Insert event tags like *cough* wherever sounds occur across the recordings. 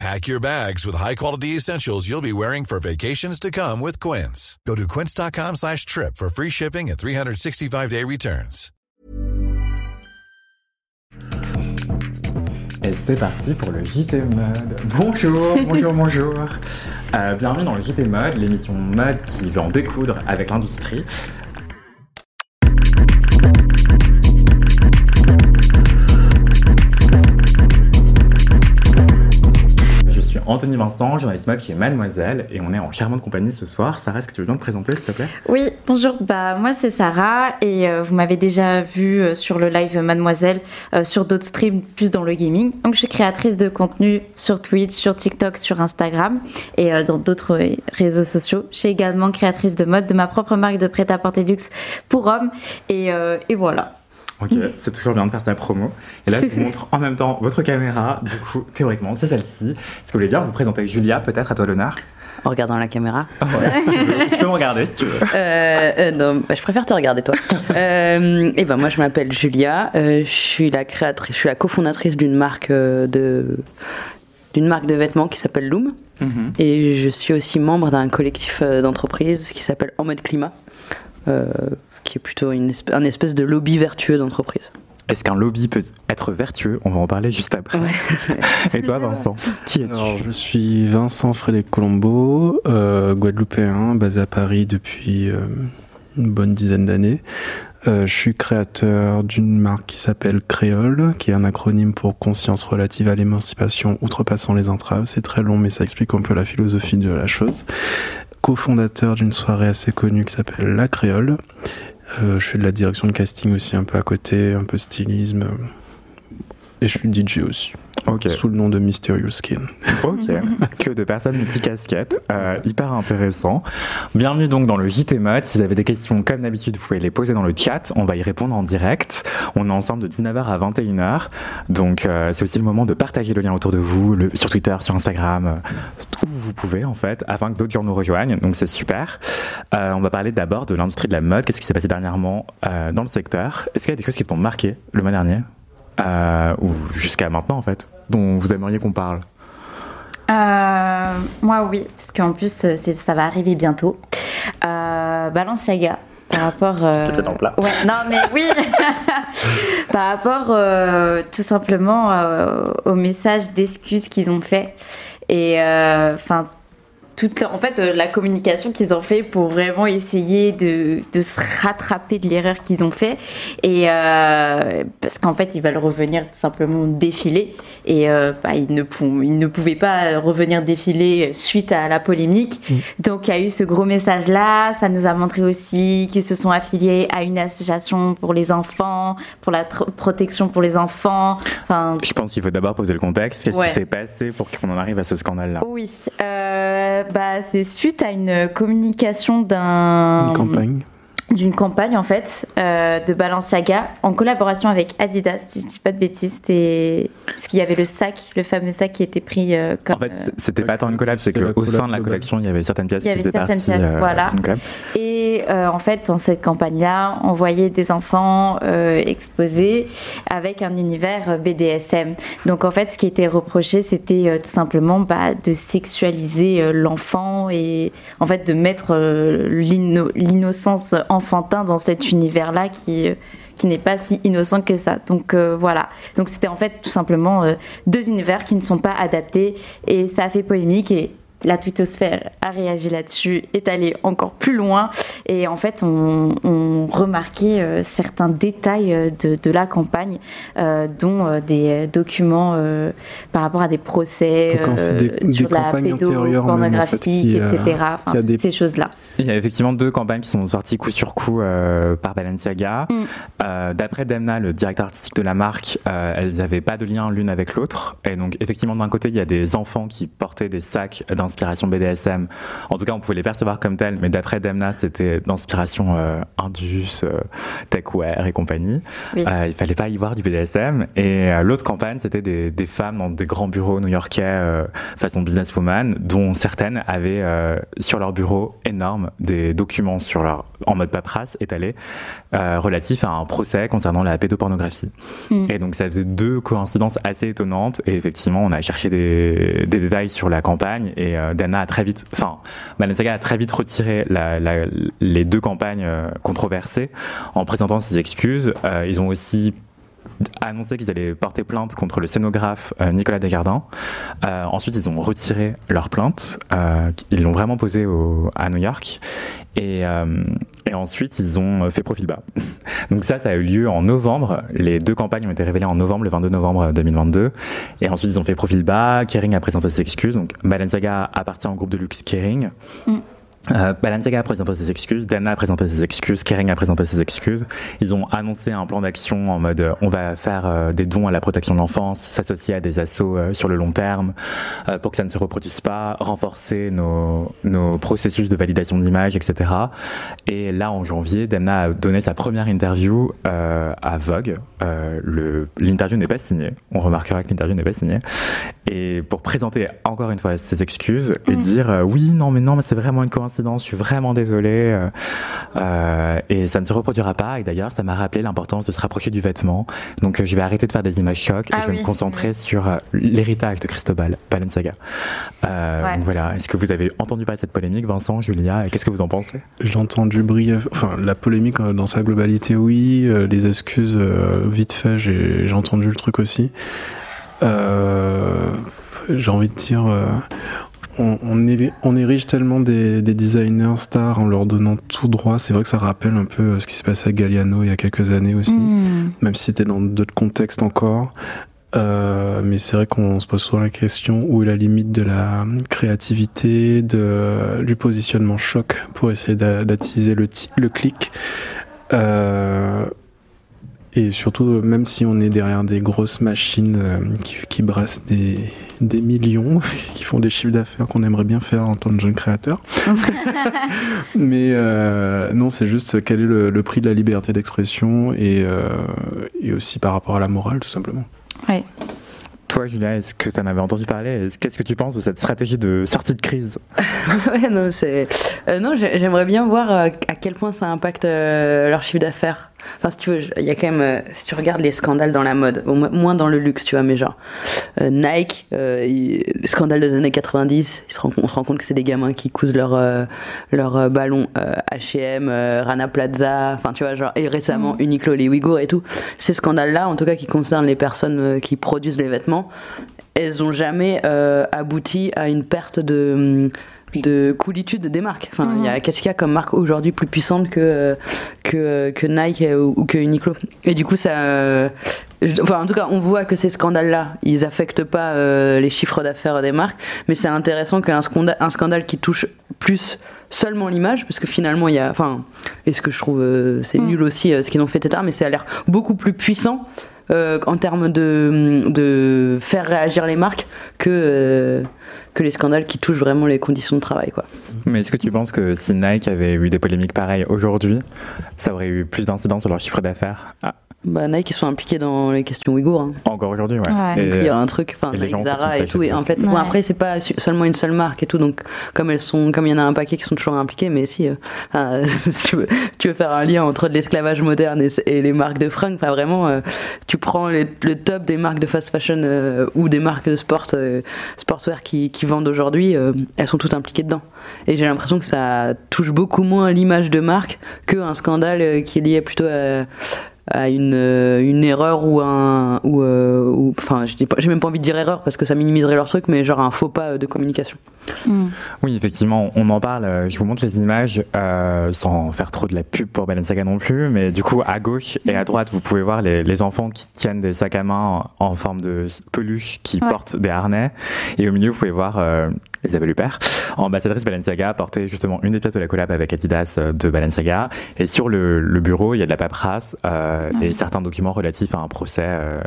Pack your bags with high-quality essentials you'll be wearing for vacations to come with Quince. Go to quince.com slash trip for free shipping and 365-day returns. Et c'est parti pour le JT Mode. Bonjour, bonjour, *laughs* bonjour. Euh, bienvenue dans le JT Mode, l'émission mode qui veut en découdre avec l'industrie. Suis Anthony Vincent, journaliste mode chez Mademoiselle, et on est en charmante compagnie ce soir. Sarah, est-ce que tu veux bien te présenter, s'il te plaît? Oui, bonjour. Bah moi c'est Sarah et euh, vous m'avez déjà vu euh, sur le live Mademoiselle, euh, sur d'autres streams plus dans le gaming. Donc je suis créatrice de contenu sur Twitch, sur TikTok, sur Instagram et dans d'autres réseaux sociaux. Je suis également créatrice de mode de ma propre marque de prêt-à-porter luxe pour hommes et, et voilà. Ok, c'est toujours bien de faire sa promo. Et là, je vous *laughs* montre en même temps votre caméra. Du coup, théoriquement, c'est celle-ci. Est-ce que vous voulez bien vous présenter Julia, peut-être, à toi l'honneur En regardant la caméra. Tu peux- Tu peux me regarder si tu veux. *laughs* Euh, euh, non, bah, je préfère te regarder toi. *laughs* Euh, et ben moi je m'appelle Julia, je suis la créatrice, je suis la cofondatrice d'une marque de d'une marque de vêtements qui s'appelle Loom Mhm. et je suis aussi membre d'un collectif euh, d'entreprise qui s'appelle En mode climat, qui est plutôt une espèce, un espèce de lobby vertueux d'entreprise. Est-ce qu'un lobby peut être vertueux? On va en parler juste après. *laughs* Et toi, Vincent Qui es-tu? Alors, je suis Vincent Frédéric Colombo, euh, guadeloupéen, basé à Paris depuis euh, une bonne dizaine d'années. Euh, je suis créateur d'une marque qui s'appelle Créole, qui est un acronyme pour conscience relative à l'émancipation outrepassant les entraves. C'est très long, mais ça explique un peu la philosophie de la chose. Co-fondateur d'une soirée assez connue qui s'appelle La Créole. Euh, je fais de la direction de casting aussi un peu à côté, un peu stylisme. Et je suis DJ aussi Ok. sous le nom de Mysterious Skin. Ok, *laughs* que de personnes multicasquettes, euh, hyper intéressant. Bienvenue donc dans le JT Mode. Si vous avez des questions comme d'habitude, vous pouvez les poser dans le chat. On va y répondre en direct. On est ensemble de 19h à 21h. Donc euh, c'est aussi le moment de partager le lien autour de vous, le- sur Twitter, sur Instagram, euh, où vous pouvez en fait, afin que d'autres gens nous rejoignent. Donc c'est super. Euh, on va parler d'abord de l'industrie de la mode. Qu'est-ce qui s'est passé dernièrement dans le secteur? Est-ce qu'il y a des choses qui t'ont marqué le mois dernier? Euh, ou jusqu'à maintenant en fait, dont vous aimeriez qu'on parle Euh, moi oui, parce qu'en plus euh, ça va arriver bientôt. Euh, Balenciaga. Par rapport. *laughs* euh, plat. Ouais, non mais oui. *laughs* Par rapport euh, tout simplement euh, au message d'excuses qu'ils ont fait et euh, enfin toute la- en fait euh, la communication qu'ils ont fait pour vraiment essayer de, de se rattraper de l'erreur qu'ils ont fait. Et euh, parce qu'en fait ils veulent revenir tout simplement défiler. Et euh, bah, ils, ne pou- ils ne pouvaient pas revenir défiler suite à la polémique. Donc il y a eu ce gros message là ça nous a montré aussi qu'ils se sont affiliés à une association pour les enfants pour la protection pour les enfants. Enfin Je pense qu'il faut d'abord poser le contexte. Qu'est-ce Ouais. qui s'est passé pour qu'on en arrive à ce scandale-là? Oui, euh, bah, c'est suite à une communication d'un campagne. D'une campagne en fait euh, de Balenciaga en collaboration avec Adidas, si je dis pas de bêtises, c'était parce qu'il y avait le sac, le fameux sac qui était pris euh, comme En fait, euh, c'était pas tant une collab, c'est qu'au sein de la collection, il y avait certaines pièces Il y qui avait faisaient certaines partie pièces, euh, voilà. d'une collab. Et euh, en fait, dans cette campagne-là, on voyait des enfants euh, exposés avec un univers euh, BDSM. Donc en fait, ce qui était reproché, c'était euh, tout simplement bah, de sexualiser euh, l'enfant et en fait de mettre euh, l'inno- l'innocence enfantin dans cet univers-là qui euh, qui n'est pas si innocent que ça. Donc euh, voilà. Donc c'était en fait tout simplement euh, deux univers qui ne sont pas adaptés et ça a fait polémique et la twittosphère a réagi là-dessus, est allée encore plus loin et en fait on, on remarquait euh, certains détails euh, de, de la campagne, euh, dont euh, des documents euh, par rapport à des procès des- sur des la même, en fait, etc. Enfin, des- Ces choses-là. Il y a effectivement deux campagnes qui sont sorties coup sur coup euh, par Balenciaga. Mm. Euh, D'après Demna, le directeur artistique de la marque, euh, elles n'avaient pas de lien l'une avec l'autre. Et donc, effectivement, d'un côté, il y a des enfants qui portaient des sacs d'un d'inspiration BDSM. En tout cas, on pouvait les percevoir comme tels, mais d'après Demna, c'était d'inspiration euh, Indus, euh, Techwear et compagnie. Oui. Euh, il fallait pas y voir du BDSM. Et euh, l'autre campagne, c'était des, des femmes dans des grands bureaux new-yorkais façon businesswoman, dont certaines avaient sur leur bureau énorme des documents sur leur en mode paperasse étalés relatifs à un procès concernant la pédopornographie. Mm. Et donc ça faisait deux coïncidences assez étonnantes. Et effectivement, on a cherché des, des détails sur la campagne et euh, Dana a très vite, enfin, Balenciaga a très vite retiré la, la, les deux campagnes euh, controversées en présentant ses excuses. Euh, ils ont aussi annoncé qu'ils allaient porter plainte contre le scénographe euh, Nicolas Desjardins. Euh, ensuite, ils ont retiré leur plainte. Euh, ils l'ont vraiment posée à New York. Et, et ensuite, ils ont fait profil bas. *laughs* Donc ça, ça a eu lieu en novembre. Les deux campagnes ont été révélées en novembre, le 22 novembre 2022. Et ensuite, ils ont fait profil bas. Kering a présenté ses excuses. Donc Balenciaga appartient au groupe de luxe Kering. Mm. Euh, Balenciaga a présenté ses excuses, Dana a présenté ses excuses, Kering a présenté ses excuses. Ils ont annoncé un plan d'action en mode euh, on va faire euh, des dons à la protection de l'enfance, s'associer à des assauts euh, sur le long terme pour que ça ne se reproduise pas, renforcer nos, nos processus de validation d'image, etc. Et là, en janvier, Demna a donné sa première interview à Vogue. L'interview n'est pas signée. On remarquera que l'interview n'est pas signée. Et pour présenter encore une fois ses excuses et Mhm. dire oui, non, mais non, mais c'est vraiment une coïncidence. Je suis vraiment désolé. euh, euh, et ça ne se reproduira pas. Et d'ailleurs, ça m'a rappelé l'importance de se rapprocher du vêtement. Donc, euh, je vais arrêter de faire des images chocs et Ah je vais oui. me concentrer sur euh, l'héritage de Cristobal Balenciaga. Euh, Ouais. voilà. Est-ce que vous avez entendu parler de cette polémique, Vincent, Julia Et qu'est-ce que vous en pensez? J'ai entendu brièvement, enfin la polémique euh, dans sa globalité, oui. euh, les excuses, euh, vite fait, j'ai j'ai entendu le truc aussi. Euh, j'ai envie de dire, euh, on, on, éri- on érige tellement des, des designers stars en leur donnant tout droit. C'est vrai que ça rappelle un peu euh, ce qui s'est passé à Galliano il y a quelques années aussi Mm. même si c'était dans d'autres contextes encore. Euh, mais c'est vrai qu'on se pose souvent la question où est la limite de la créativité, de, du positionnement choc pour essayer d'a- d'attiser le, ti- le clic. Euh, et surtout, même si on est derrière des grosses machines euh, qui, qui brassent des, des millions, *laughs* qui font des chiffres d'affaires qu'on aimerait bien faire en tant que jeune créateur. *laughs* Mais euh, non, c'est juste quel est le, le prix de la liberté d'expression et, euh, et aussi par rapport à la morale, tout simplement. Ouais. Toi, Julia, est-ce que tu en avais entendu parler? Est-ce- Qu'est-ce que tu penses de cette stratégie de sortie de crise? *laughs* Ouais, non, euh, j'aimerais bien voir euh, à quel point ça impacte euh, leur chiffre d'affaires. Enfin, si tu veux, il y a quand même. euh, si tu regardes les scandales dans la mode, bon, moins dans le luxe, tu vois, mais genre. euh, Nike, euh, il- scandales des années 90, ils se rend- on se rend compte que c'est des gamins qui cousent leur, leur ballon HM, Rana Plaza, enfin, tu vois, genre. Et récemment, Uniqlo, les Ouïghours et tout. Ces scandales-là, en tout cas, qui concernent les personnes qui produisent les vêtements, elles ont jamais abouti à une perte de de coolitude des marques. Enfin, il y a qu'est-ce qu'il y a comme marque aujourd'hui plus puissante que que, que Nike ou, ou que Uniqlo. Et du coup, ça. euh, je- Enfin, en tout cas, on voit que ces scandales-là, ils affectent pas euh, les chiffres d'affaires des marques, mais c'est intéressant qu'un scandale, un scandale qui touche plus seulement l'image, parce que finalement, il y a, enfin, et ce que je trouve, euh, c'est Mm. nul aussi euh, ce qu'ils ont fait, etc. Mais ça a l'air beaucoup plus puissant en termes de, de faire réagir les marques que que les scandales qui touchent vraiment les conditions de travail, quoi. Mais est-ce que tu penses que si Nike avait eu des polémiques pareilles aujourd'hui, ça aurait eu plus d'incidence sur leur chiffre d'affaires? Ah, Bah, Nike, ils sont impliqués dans les questions ouïghours. hein. Encore aujourd'hui, ouais. Ouais. Et, Donc, il y a un truc, enfin, Zara et tout. Et en fait, bon, Ouais. après, c'est pas seulement une seule marque et tout. Donc, comme elles sont, comme il y en a un paquet qui sont toujours impliqués, mais si, euh, enfin, *laughs* si tu veux, tu veux faire un lien entre de l'esclavage moderne et, et les marques de fringues, enfin, vraiment, euh, tu prends les- le top des marques de fast fashion euh, ou des marques de sport, euh, sportswear qui, qui vendent aujourd'hui, euh, elles sont toutes impliquées dedans. Et j'ai l'impression que ça touche beaucoup moins l'image de marque qu'un scandale euh, qui est lié plutôt à à une, euh, une erreur ou un ou, euh, ou- enfin je dis pas j'ai même pas envie de dire erreur parce que ça minimiserait leur truc mais genre un faux pas euh, de communication Mm. Oui, effectivement, on en parle. euh, Je vous montre les images euh, sans faire trop de la pub pour Balenciaga non plus. Mais du coup, à gauche et à droite, vous pouvez voir les, les enfants qui tiennent des sacs à main en, en forme de peluche qui Ouais. portent des harnais. Et au milieu, vous pouvez voir euh, Isabelle Huppert, ambassadrice Balenciaga, a porté justement une des pièces de la collab avec Adidas euh, de Balenciaga. Et sur le, le bureau, il y a de la paperasse euh, et certains documents relatifs à un procès euh,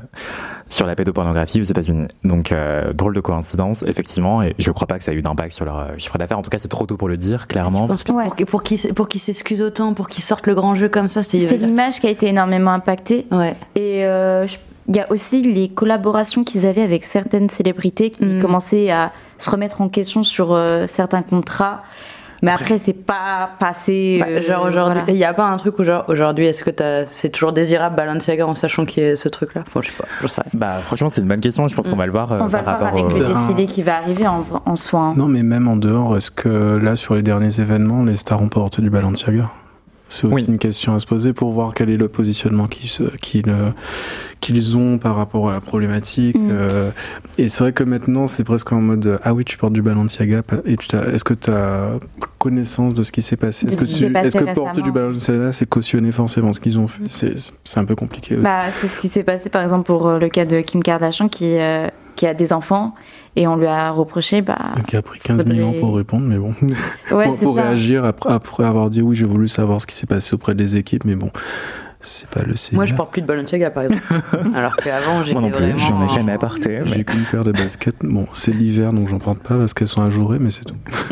sur la pédopornographie aux États-Unis. Donc, euh, drôle de coïncidence, effectivement, et je crois pas que ça a eu d'impact sur leur chiffre d'affaires. En tout cas, c'est trop tôt pour le dire, clairement. Pense que Ouais. pour, pour qu'ils pour s'excusent autant, pour qu'ils sortent le grand jeu comme ça, c'est. C'est l'image qui a été énormément impactée. Ouais. Et euh, je- il y a aussi les collaborations qu'ils avaient avec certaines célébrités qui Mm. commençaient à se remettre en question sur euh, certains contrats. Mais après, c'est pas passé. Bah, euh, genre aujourd'hui, voilà. il y a pas un truc où genre aujourd'hui, est-ce que c'est toujours désirable Balenciaga en sachant qu'il y a ce truc-là? Enfin, je sais pas, je sais. rien. Bah, franchement, c'est une bonne question. Je pense Mm. qu'on va le voir euh, On va par le voir rapport avec au. le Ah. défilé qui va arriver en, en soi. hein. Non, mais même en dehors, est-ce que là, sur les derniers événements, les stars ont porté du Balenciaga? C'est aussi Oui. une question à se poser pour voir quel est le positionnement qu'ils euh, qu'ils ont par rapport à la problématique. Mm. euh, et c'est vrai que maintenant, c'est presque en mode Ah oui, tu portes du Balenciaga. Et tu est-ce que tu as connaissance de ce qui s'est passé? Est-ce ce que, tu- est-ce que porter du. Balenciaga, c'est cautionner forcément ce qu'ils ont fait? C'est c'est un peu compliqué. Bah, c'est ce qui s'est passé par exemple pour euh, le cas de Kim Kardashian qui, euh, qui a des enfants et on lui a reproché. Bah, qui a pris 15 000 ans faudrait- pour répondre, mais bon. *laughs* ouais, pour pour réagir après, après avoir dit oui, j'ai voulu savoir ce qui s'est passé auprès des équipes, mais bon, c'est pas le Moi, je porte plus de Balenciaga par exemple. *laughs* Alors qu'avant, j'étais Moi non plus, j'en ai jamais apporté. mais- J'ai qu'une paire de baskets. Bon, c'est l'hiver, donc j'en porte pas parce qu'elles sont ajourées, mais c'est tout. *laughs*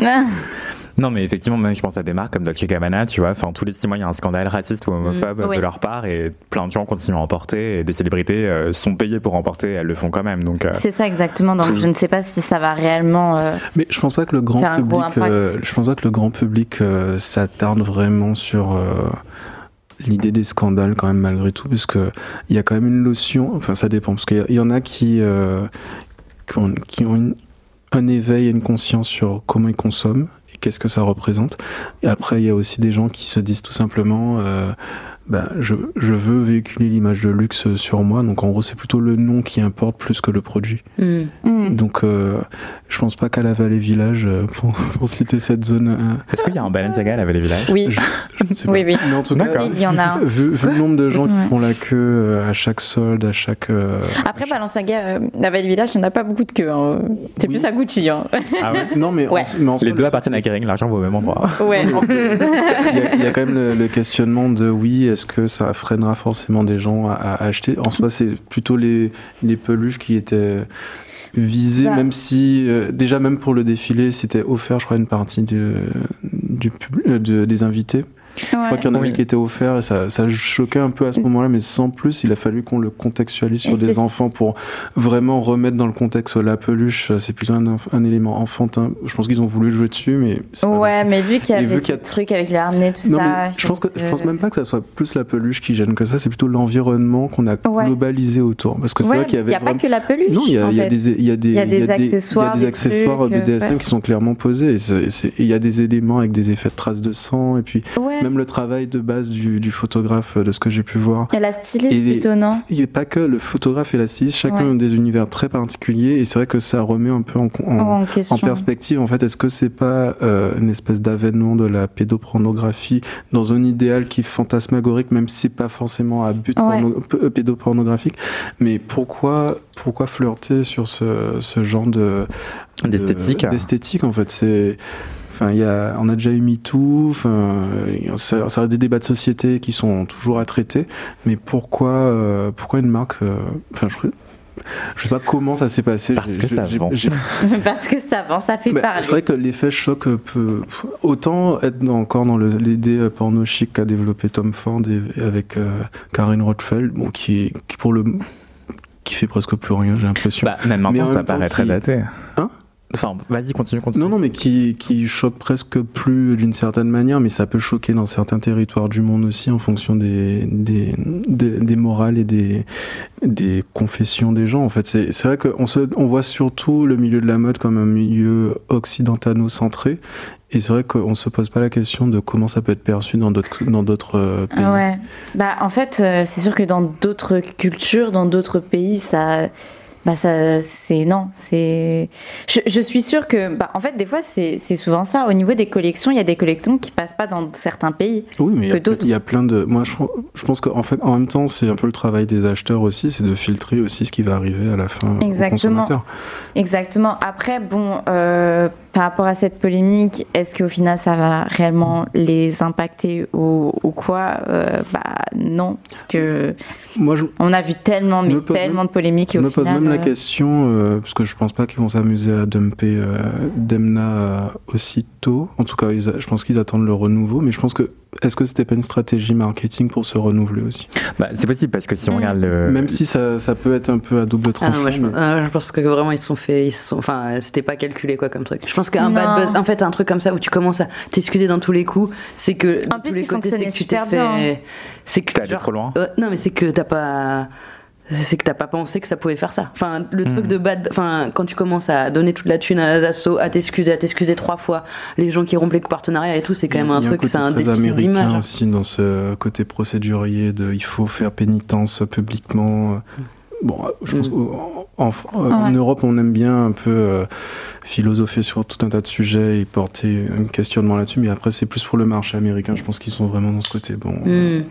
Non, mais effectivement, même je pense à des marques comme Dolce Gabbana, tu vois. Enfin, tous les six mois, il y a un scandale raciste ou homophobe Mm, oui. de leur part et plein de gens continuent à en porter et des célébrités euh, sont payées pour en porter et elles le font quand même. Donc, euh, C'est ça exactement. Donc je ne sais pas si ça va réellement. euh, Mais je pense pas que le grand public, euh, je pense pas que le grand public euh, s'attarde vraiment sur euh, l'idée des scandales quand même malgré tout, parce que il y a quand même une notion. Enfin, ça dépend, parce qu'il y, a- il y en a qui euh, qui ont, qui ont une- un éveil et une conscience sur comment ils consomment qu'est-ce que ça représente. Et après, il y a aussi des gens qui se disent tout simplement. Bah, je, je veux véhiculer l'image de luxe sur moi, donc en gros c'est plutôt le nom qui importe plus que le produit. Hmm. hmm. Donc, euh, je pense pas qu'à la Vallée Village, euh, *laughs* pour, pour citer cette zone, euh, est-ce qu'il y a un Balenciaga à la Vallée Village? Oui, je, je ne sais oui, pas. oui. Mais en tout cas, Si, il y en a un. vu, vu le nombre de gens qui font la queue euh, à chaque solde, à chaque. euh, Après Balenciaga, euh, la Valley Village, il n'y en a pas beaucoup de queue. hein. C'est Oui. plus à Gucci. Hein. Ah ouais? Non, mais, en- Ouais. mais en Les deux appartiennent à Kering, l'argent va au même endroit. Ouais, en. *laughs* Il y, a, il y a quand même le, le questionnement de oui, est-ce que ça freinera forcément des gens à, à acheter? En soi, c'est plutôt les, les peluches qui étaient visées, Bah. même si euh, déjà même pour le défilé, c'était offert, je crois, une partie de, du euh, de- des invités. Je crois qu'il y en avait Oui. qui étaient offerts et ça, ça choquait un peu à ce moment-là, mais sans plus, il a fallu qu'on le contextualise sur Et des enfants pour vraiment remettre dans le contexte la peluche. C'est plutôt un, élément enfantin. Je pense qu'ils ont voulu jouer dessus, mais Ouais, mais vu qu'il y avait vu ce qu'il y a- truc avec les harnais, tout Non, ça. je pense que je pense même pas que ça soit plus la peluche qui gêne que ça, c'est plutôt l'environnement qu'on a Ouais. globalisé autour. Parce que c'est Ouais, vrai qu'il y parce avait a vraiment- pas que la peluche. non, il y a, il y a des, il y a des, Il y a des il accessoires, il y a des accessoires trucs, euh, BDSM ouais. qui sont clairement posés. Il y a des éléments avec des effets de traces de sang. Et puis, Ouais. Même le travail de base du, du photographe, de ce que j'ai pu voir. Et la styliste Et les- plutôt, non Il n'y a pas que le photographe et la styliste, chacun Ouais. ont des univers très particuliers. Et c'est vrai que ça remet un peu en, en- En question. en perspective, en fait, est-ce que c'est pas euh, une espèce d'avènement de la pédopornographie dans un idéal qui est fantasmagorique, même si c'est pas forcément à but Ouais. porno- p- euh, pédopornographique? Mais pourquoi, pourquoi flirter sur ce, ce genre de de- D'esthétique. D'esthétique, en fait, c'est. Enfin, il y a, on a déjà eu MeToo, enfin, euh, ça, ça reste des débats de société qui sont toujours à traiter, mais pourquoi, euh, pourquoi une marque, euh, enfin, je, je sais pas comment ça s'est passé. Parce que ça j'ai- vend. j'ai- *laughs* Parce que ça vend, ça fait bah, parler. c'est vrai que l'effet choc peut autant être dans- encore dans le- l'idée euh, porno chic qu'a développé Tom Ford et- avec euh, Karine Rothfeld, bon, qui, qui pour le qui fait presque plus rien, j'ai l'impression. Bah, même maintenant, en ça paraît très daté. Hein? Enfin, vas-y, continue, continue. non, non, mais qui, qui choque presque plus d'une certaine manière, mais ça peut choquer dans certains territoires du monde aussi en fonction des, des, des, des morales et des, des confessions des gens. En fait, c'est c'est vrai qu'on se, on voit surtout le milieu de la mode comme un milieu occidentano-centré, et c'est vrai qu'on se pose pas la question de comment ça peut être perçu dans d'autres dans d'autres euh, pays. Ah ouais. Bah, en fait, euh, c'est sûr que dans d'autres cultures, dans d'autres pays, ça. Bah, ça. C'est. Non, c'est. Je, je suis sûre que. Bah, en fait, des fois, c'est c'est souvent ça. Au niveau des collections, il y a des collections qui passent pas dans certains pays. Oui, mais il y a- que d'autres. il y, a plein de. Moi, je, je pense qu'en fait, en même temps, c'est un peu le travail des acheteurs aussi, c'est de filtrer aussi ce qui va arriver à la fin Exactement. au consommateur. Exactement. Après, bon, euh, par rapport à cette polémique, est-ce qu'au final ça va réellement les impacter ou, ou quoi euh, Bah non, parce que Moi, je, on a vu tellement, mais tellement même- de polémiques et je au me pose même la euh, question, euh, parce que je pense pas qu'ils vont s'amuser à dumper Demna aussitôt. En tout cas, ils je pense qu'ils attendent le renouveau, mais je pense que est-ce que c'était pas une stratégie marketing pour se renouveler aussi Bah, c'est possible parce que si on Mm. regarde le. Même si ça, ça peut être un peu à double Ah tranchant. non, moi, je, mais- ah, je pense que vraiment ils se sont fait, ils sont, enfin c'était pas calculé quoi comme truc. Je pense qu'un bad buzz, en fait un truc comme ça où tu commences à t'excuser dans tous les coups, c'est que En plus, tous les il côtés que tu t'es fait, c'est que T'es allé genre- trop loin. Euh, non mais c'est que t'as pas, c'est que t'as pas pensé que ça pouvait faire ça. Enfin le Hmm. truc de bad, enfin quand tu commences à donner toute la thune à Dassault, à t'excuser, à t'excuser trois fois, les gens qui rompent les partenariats et tout, c'est quand même un truc, c'est un très déficit américain d'image. aussi dans ce côté procédurier de il faut faire pénitence publiquement. Bon, je pense Mm. qu'en- en, en Ouais. Europe, on aime bien un peu euh, philosopher sur tout un tas de sujets et porter un questionnement là-dessus, mais après, c'est plus pour le marché américain. Je pense qu'ils sont vraiment dans ce côté. Bon, euh, Hmm.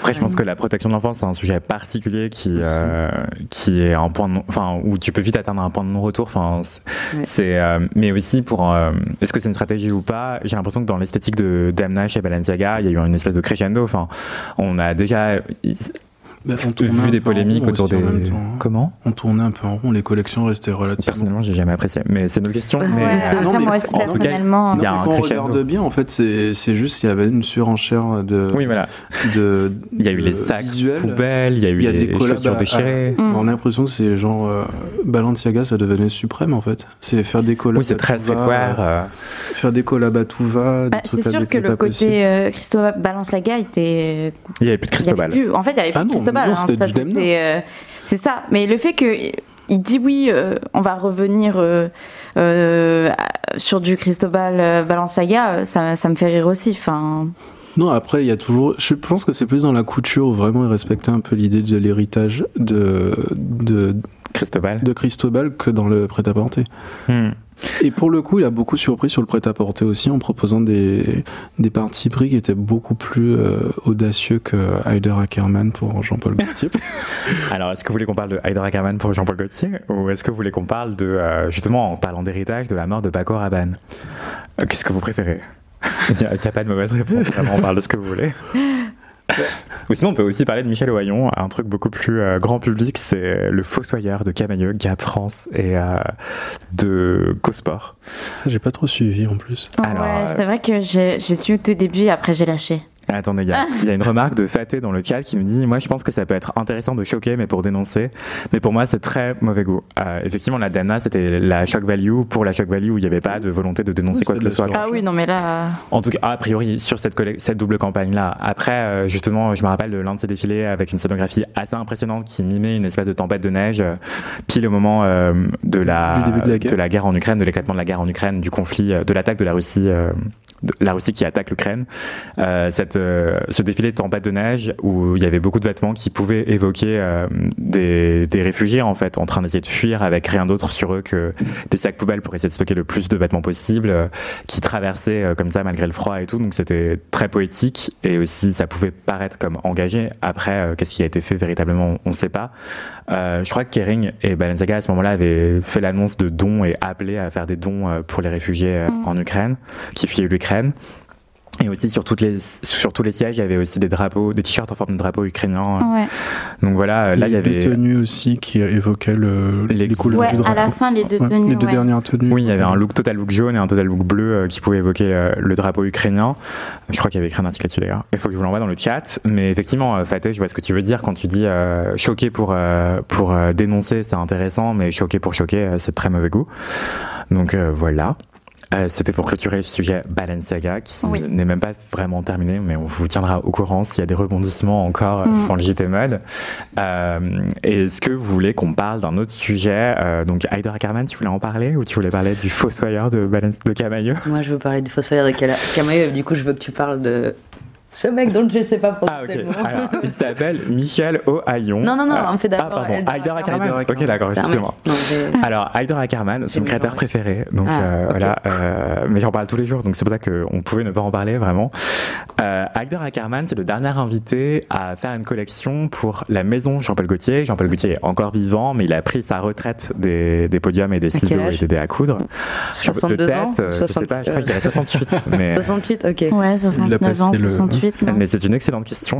Après, je pense que la protection de l'enfance, c'est un sujet particulier qui, euh, qui est un point de non- enfin, où tu peux vite atteindre un point de non-retour. Enfin, c'est, Ouais. euh, mais aussi pour, euh, est-ce que c'est une stratégie ou pas? J'ai l'impression que dans l'esthétique de Damna chez Balenciaga, il y a eu une espèce de crescendo. Enfin, on a déjà bah, on tournait un vu des peu en polémiques rond autour aussi des. temps, hein. Comment? On tournait un peu en rond, les collections restaient relativement. Personnellement, j'ai jamais apprécié. Mais c'est une question. Mais, après, non, mais moi aussi, en tout cas, personnellement. il y a un quand on crescendo. regarde bien, en fait, c'est juste il y avait une surenchère de, oui, voilà. de Il y a eu de les sacs visuels. poubelles, il y a eu Il y a les des collabs chaussures à- déchirées. Mm. On a l'impression que c'est genre euh, Balenciaga, ça devenait suprême en fait. C'est faire des collabs. Oui, c'est très streetwear. euh, Faire des collabs à tout va. Bah, c'est sûr que le côté euh, Christophe Balenciaga était Il y avait plus de Cristobal. plus- En fait, il y avait plus Ah de non, Cristobal. Non, hein, euh, c'est ça. Mais le fait que il dit oui, euh, on va revenir euh, euh, sur du Cristobal Balenciaga, euh, ça, ça me fait rire aussi. Enfin, Non, après, il y a toujours. Je pense que c'est plus dans la couture où vraiment ils respectaient un peu l'idée de l'héritage de, de, Cristobal. de Cristobal que dans le prêt-à-porter. Hmm. Et pour le coup, il a beaucoup surpris sur le prêt-à-porter aussi en proposant des, des partis pris qui étaient beaucoup plus euh, audacieux que Heider Ackermann pour Jean-Paul Gaultier. *laughs* Alors, est-ce que vous voulez qu'on parle de Heider Ackermann pour Jean-Paul Gaultier ou est-ce que vous voulez qu'on parle de, euh, justement, en parlant d'héritage, de la mort de Paco Rabanne? Euh, Qu'est-ce que vous préférez? *laughs* Il n'y a, pas de mauvaise réponse, vraiment, on parle de ce que vous voulez. *laughs* Ou sinon, on peut aussi parler de Michel Ohaillon, un truc beaucoup plus euh, grand public, c'est le fossoyeur de Camailleux, Gap France et euh, de Cosport. Ça, j'ai pas trop suivi en plus. Alors, ouais, euh, c'est vrai que j'ai j'ai su au tout début et après j'ai lâché. Attendez, il y, a- il y a une remarque de Faté dans le chat qui nous dit Moi, je pense que ça peut être intéressant de choquer, mais pour dénoncer. Mais pour moi, c'est très mauvais goût. Euh, effectivement, la Dana, c'était la shock value pour la shock value où il n'y avait pas de volonté de dénoncer Oui, quoi que ce soit. Ah oui, non mais là, En tout cas, a priori, sur cette, double campagne-là. Après, euh, justement, je me rappelle de l'un de ces défilés avec une scénographie assez impressionnante qui mimait une espèce de tempête de neige, euh, pile au moment euh, de, la, de la guerre. en Ukraine, de l'éclatement de la guerre en Ukraine, du conflit, euh, de l'attaque de la Russie. euh, de la Russie qui attaque l'Ukraine, euh, cette, euh, ce défilé de tempête de neige où il y avait beaucoup de vêtements qui pouvaient évoquer euh, des, des réfugiés en fait en train d'essayer de fuir avec rien d'autre sur eux que des sacs poubelles pour essayer de stocker le plus de vêtements possible, euh, qui traversaient euh, comme ça malgré le froid et tout. Donc c'était très poétique et aussi ça pouvait paraître comme engagé. Après, qu'est-ce qui a été fait véritablement, on ne sait pas. Je crois que Kering et Balenciaga à ce moment-là avaient fait l'annonce de dons et appelé à faire des dons pour les réfugiés Mhm. en Ukraine, qui fuyaient l'Ukraine. Et aussi sur, toutes les, sur tous les sièges, il y avait aussi des drapeaux, des t-shirts en forme de drapeau ukrainien. ouais. Donc voilà, là il y Les deux avait. tenues aussi qui évoquaient le, Les- les, couleurs Ouais, du drapeau. à la fin les deux Ouais, tenues. les deux ouais. dernières tenues. Oui, il y avait un look total look jaune et un total look bleu euh, qui pouvait évoquer euh, le drapeau ukrainien. Je crois qu'il y avait écrit un article là-dessus d'ailleurs. Il faut que je vous l'envoie dans le chat. Mais effectivement, euh, Fateh, je vois ce que tu veux dire quand tu dis euh, choqué pour, euh, pour euh, dénoncer, c'est intéressant, mais choqué pour choquer, euh, c'est de très mauvais goût. Donc euh, voilà. Euh, C'était pour clôturer le sujet Balenciaga qui Oui. n'est même pas vraiment terminé, mais on vous tiendra au courant s'il y a des rebondissements encore euh, Mm. dans le JT Mode. Euh, Est-ce que vous voulez qu'on parle d'un autre sujet euh, Donc Heider Ackermann, tu voulais en parler ou tu voulais parler du fossoyeur de, Balance- de Camailleux? Moi, je veux parler du fossoyeur de Camailleux. Du coup, je veux que tu parles de ce mec dont je ne sais pas prononcer ah, okay. le nom. Alors, il s'appelle Michel O'Haillon. Non, non, non, on fait d'abord. Ah, pardon, Haïdar Ackerman. Ok, d'accord, justement. Non, *laughs* Alors, Haïdar Ackerman, c'est mon créateur préféré. Donc, euh, voilà. Euh, mais j'en parle tous les jours, donc c'est pour ça qu'on pouvait ne pas en parler vraiment. Euh, Ackerman, c'est le dernier invité à faire une collection pour la maison Jean-Paul Gaultier. Jean-Paul Gaultier est encore vivant, mais il a pris sa retraite des, podiums et des ciseaux et des dés à coudre. 62 de tête, ans euh, je sais pas, je crois qu'il a 68. mais... 68, ok. Ouais, 69 ans, 68. *laughs* mais c'est une excellente question.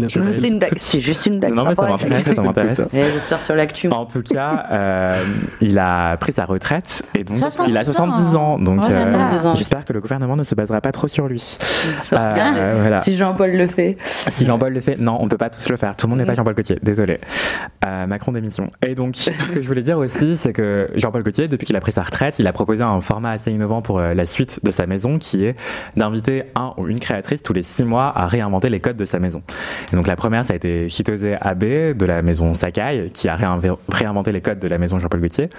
C'est juste une blague. Non, mais ça m'intéresse. Je sors sur l'actu. En tout cas, euh, il a pris sa retraite et donc il a 70 ans. donc, euh, j'espère que le gouvernement ne se basera pas trop sur lui. Euh, si Jean-Paul le fait. Si Jean-Paul le fait, non, on ne peut pas tous le faire. Tout le monde n'est pas Jean-Paul Gaultier. Désolé. Macron démission. Et donc, *laughs* ce que je voulais dire aussi, c'est que Jean-Paul Gaultier, depuis qu'il a pris sa retraite, il a proposé un format assez innovant pour la suite de sa maison qui est d'inviter un ou une créatrice tous les six mois à réinventer les codes de sa maison. Et donc, la première, ça a été Chitose Abe de la maison Sakai, qui a réinv- réinventé les codes de la maison Jean-Paul Gaultier.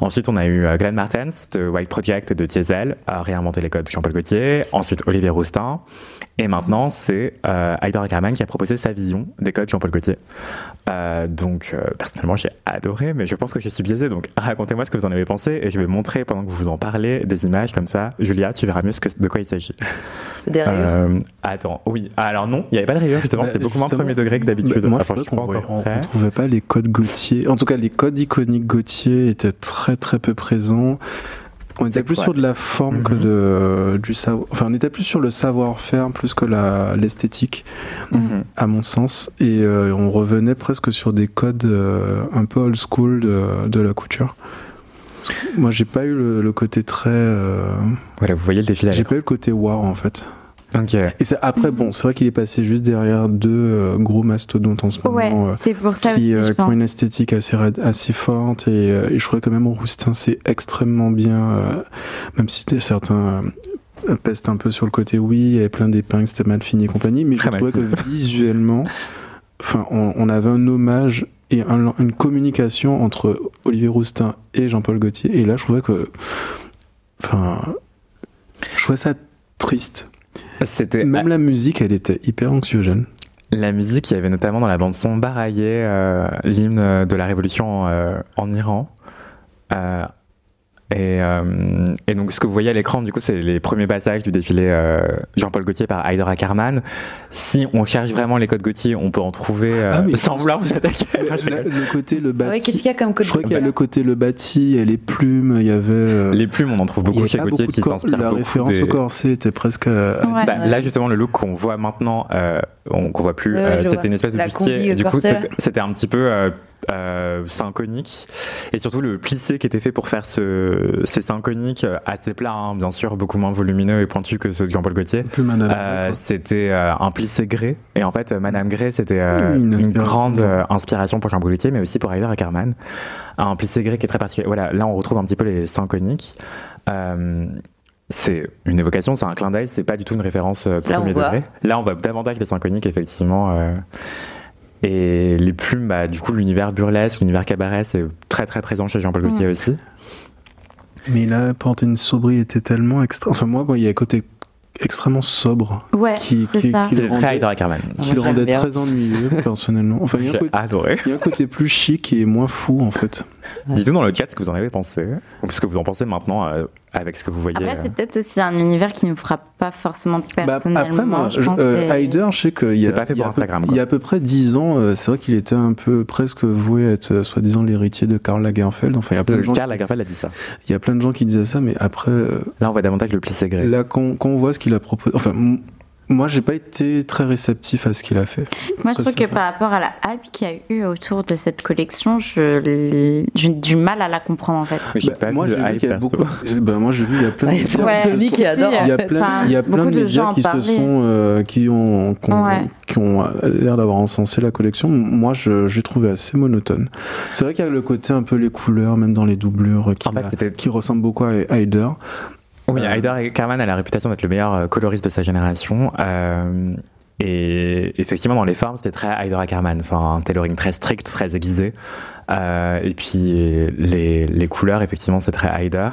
Ensuite, on a eu euh, Glenn Martens de White Project et de Diesel à réinventer les codes de Jean-Paul Gaultier. Ensuite, Olivier Roustin. Et maintenant, c'est euh, Ackerman qui a proposé sa vision des codes Jean-Paul Gaultier. Euh, donc, euh, personnellement, j'ai adoré, mais je pense que je suis biaisé. Donc, racontez-moi ce que vous en avez pensé et je vais montrer pendant que vous en parlez des images comme ça. Julia, tu verras mieux de quoi il s'agit. Derrière. Euh, attends, oui. Ah, Alors, non, il n'y avait pas de rayures, justement. Bah, C'était beaucoup moins premier degré que d'habitude. bah, moi, Enfin, je suis pas on, on trouvait pas les codes Gauthier. En tout cas, les codes iconiques Gauthier étaient très très peu présents. On était plus sur de la forme que Mhm. de, du savoir. Enfin, on était plus sur le savoir-faire plus que l'esthétique, Mhm. à mon sens. Et euh, on revenait presque sur des codes euh, un peu old school de, de la couture. Moi, j'ai pas eu le, le côté très. euh, Voilà, vous voyez le défilé j'ai pas eu le côté wow en fait. Ok. Et après, bon, c'est vrai qu'il est passé juste derrière deux euh, gros mastodontes en ce Ouais, moment. euh, c'est pour ça qui, aussi, euh, je qui ont une esthétique assez, raide- assez forte et, euh, et je crois que même Roustin c'est extrêmement bien euh, même si certains euh, pestent un peu sur le côté oui il y avait plein d'épingles c'était mal fini et compagnie mais je trouvais que visuellement enfin on, on avait un hommage et un- une communication entre Olivier Roustin et Jean-Paul Gaultier. Et là je trouvais que enfin je trouvais ça triste. C'était même la musique elle était hyper anxiogène. La musique, il y avait notamment dans la bande son Baraye, euh, l'hymne de la révolution euh, en Iran. Euh, et, euh, et donc, ce que vous voyez à l'écran, du coup, c'est les premiers passages du défilé euh, Jean-Paul Gaultier par Heider Ackerman. Si on cherche vraiment les codes Gaultier, on peut en trouver euh, Ah oui. sans vouloir vous attaquer. *laughs* le, le côté le Ah ouais, bâti qu'est-ce qu'il y a comme code Je crois qu'il y a le côté le bâti, il y a les plumes, il y avait. euh, les plumes, on en trouve beaucoup chez Gaultier qui s'inspirent La beaucoup référence des- au corset était presque. euh, Ouais. Bah, Ouais. Là, justement, le look qu'on voit maintenant, euh, on, qu'on voit plus, euh, c'était une espèce de bustier. Et du coup, c'était un petit peu euh, synconique. Et surtout, le plissé qui était fait pour faire ce, ces synconiques assez plats, hein, bien sûr, beaucoup moins volumineux et pointus que ceux de Jean-Paul Gaultier. Euh, c'était euh, un plissé gré et en fait Madame Grey c'était euh, une grande euh, inspiration pour Jean-Paul Gaultier mais aussi pour Heider Ackerman un plissé gré qui est très particulier voilà là on retrouve un petit peu les synconiques euh, c'est une évocation, c'est un clin d'œil, c'est pas du tout une référence euh, premier degré. Là, on voit davantage les synchroniques, effectivement. euh, et les plumes, bah, du coup, l'univers burlesque, l'univers cabaret, c'est très très présent chez Jean-Paul Gaultier aussi. Mais il a apporté une sobriété tellement extra. Enfin, moi, bon, il y a un côté extrêmement sobre Ouais, qui, c'est qui, ça. qui C'est le très rendait, qui le rendait très ennuyeux, *laughs* personnellement. Enfin, il y, a un J'ai côté, adoré. il y a un côté plus chic et moins fou, en fait. Dites-nous dans le chat ce que vous en avez pensé, ou ce que vous en pensez maintenant euh, avec ce que vous voyez. Après, euh. c'est peut-être aussi un univers qui nous fera pas forcément Bah, personnellement. après, moi, je je- pense euh, que- Heider, je sais qu'il y a, C'est pas fait il y a pour à peu- Instagram, il y a à peu près 10 ans, euh, c'est vrai qu'il était un peu presque voué à être soi-disant l'héritier de Karl Lagerfeld. Enfin, il y a plein de gens, Karl qui, Lagerfeld a dit ça. il y a plein de gens qui disaient ça, mais après, euh, Là, on voit davantage le gré. là, quand, quand on voit ce qu'il a proposé, enfin, moi, j'ai pas été très réceptif à ce qu'il a fait. Moi, je trouve que ça. par rapport à la hype qu'il y a eu autour de cette collection, j'ai du mal à la comprendre en fait. Bah, pas moi, j'ai vu hype, qu'il y a perso. beaucoup. *laughs* bah, moi, j'ai vu il y a plein de médias Ouais, qui se sont-. Il y a Enfin, plein, il y a plein de de médias gens qui se sont, euh, qui ont, qui ont, Ouais. qui ont l'air d'avoir encensé la collection. Moi, je, j'ai trouvé assez monotone. C'est vrai qu'il y a le côté un peu les couleurs, même dans les doublures, qui, En fait, qui ressemblent beaucoup à Heider. Oui, Euh, Heider Ackerman a la réputation d'être le meilleur euh, coloriste de sa génération. euh, et effectivement, dans les formes, c'était très Heider Ackerman. Enfin, un tailoring très strict, très aiguisé. Euh, et puis, les, les couleurs, effectivement, c'est très Heider.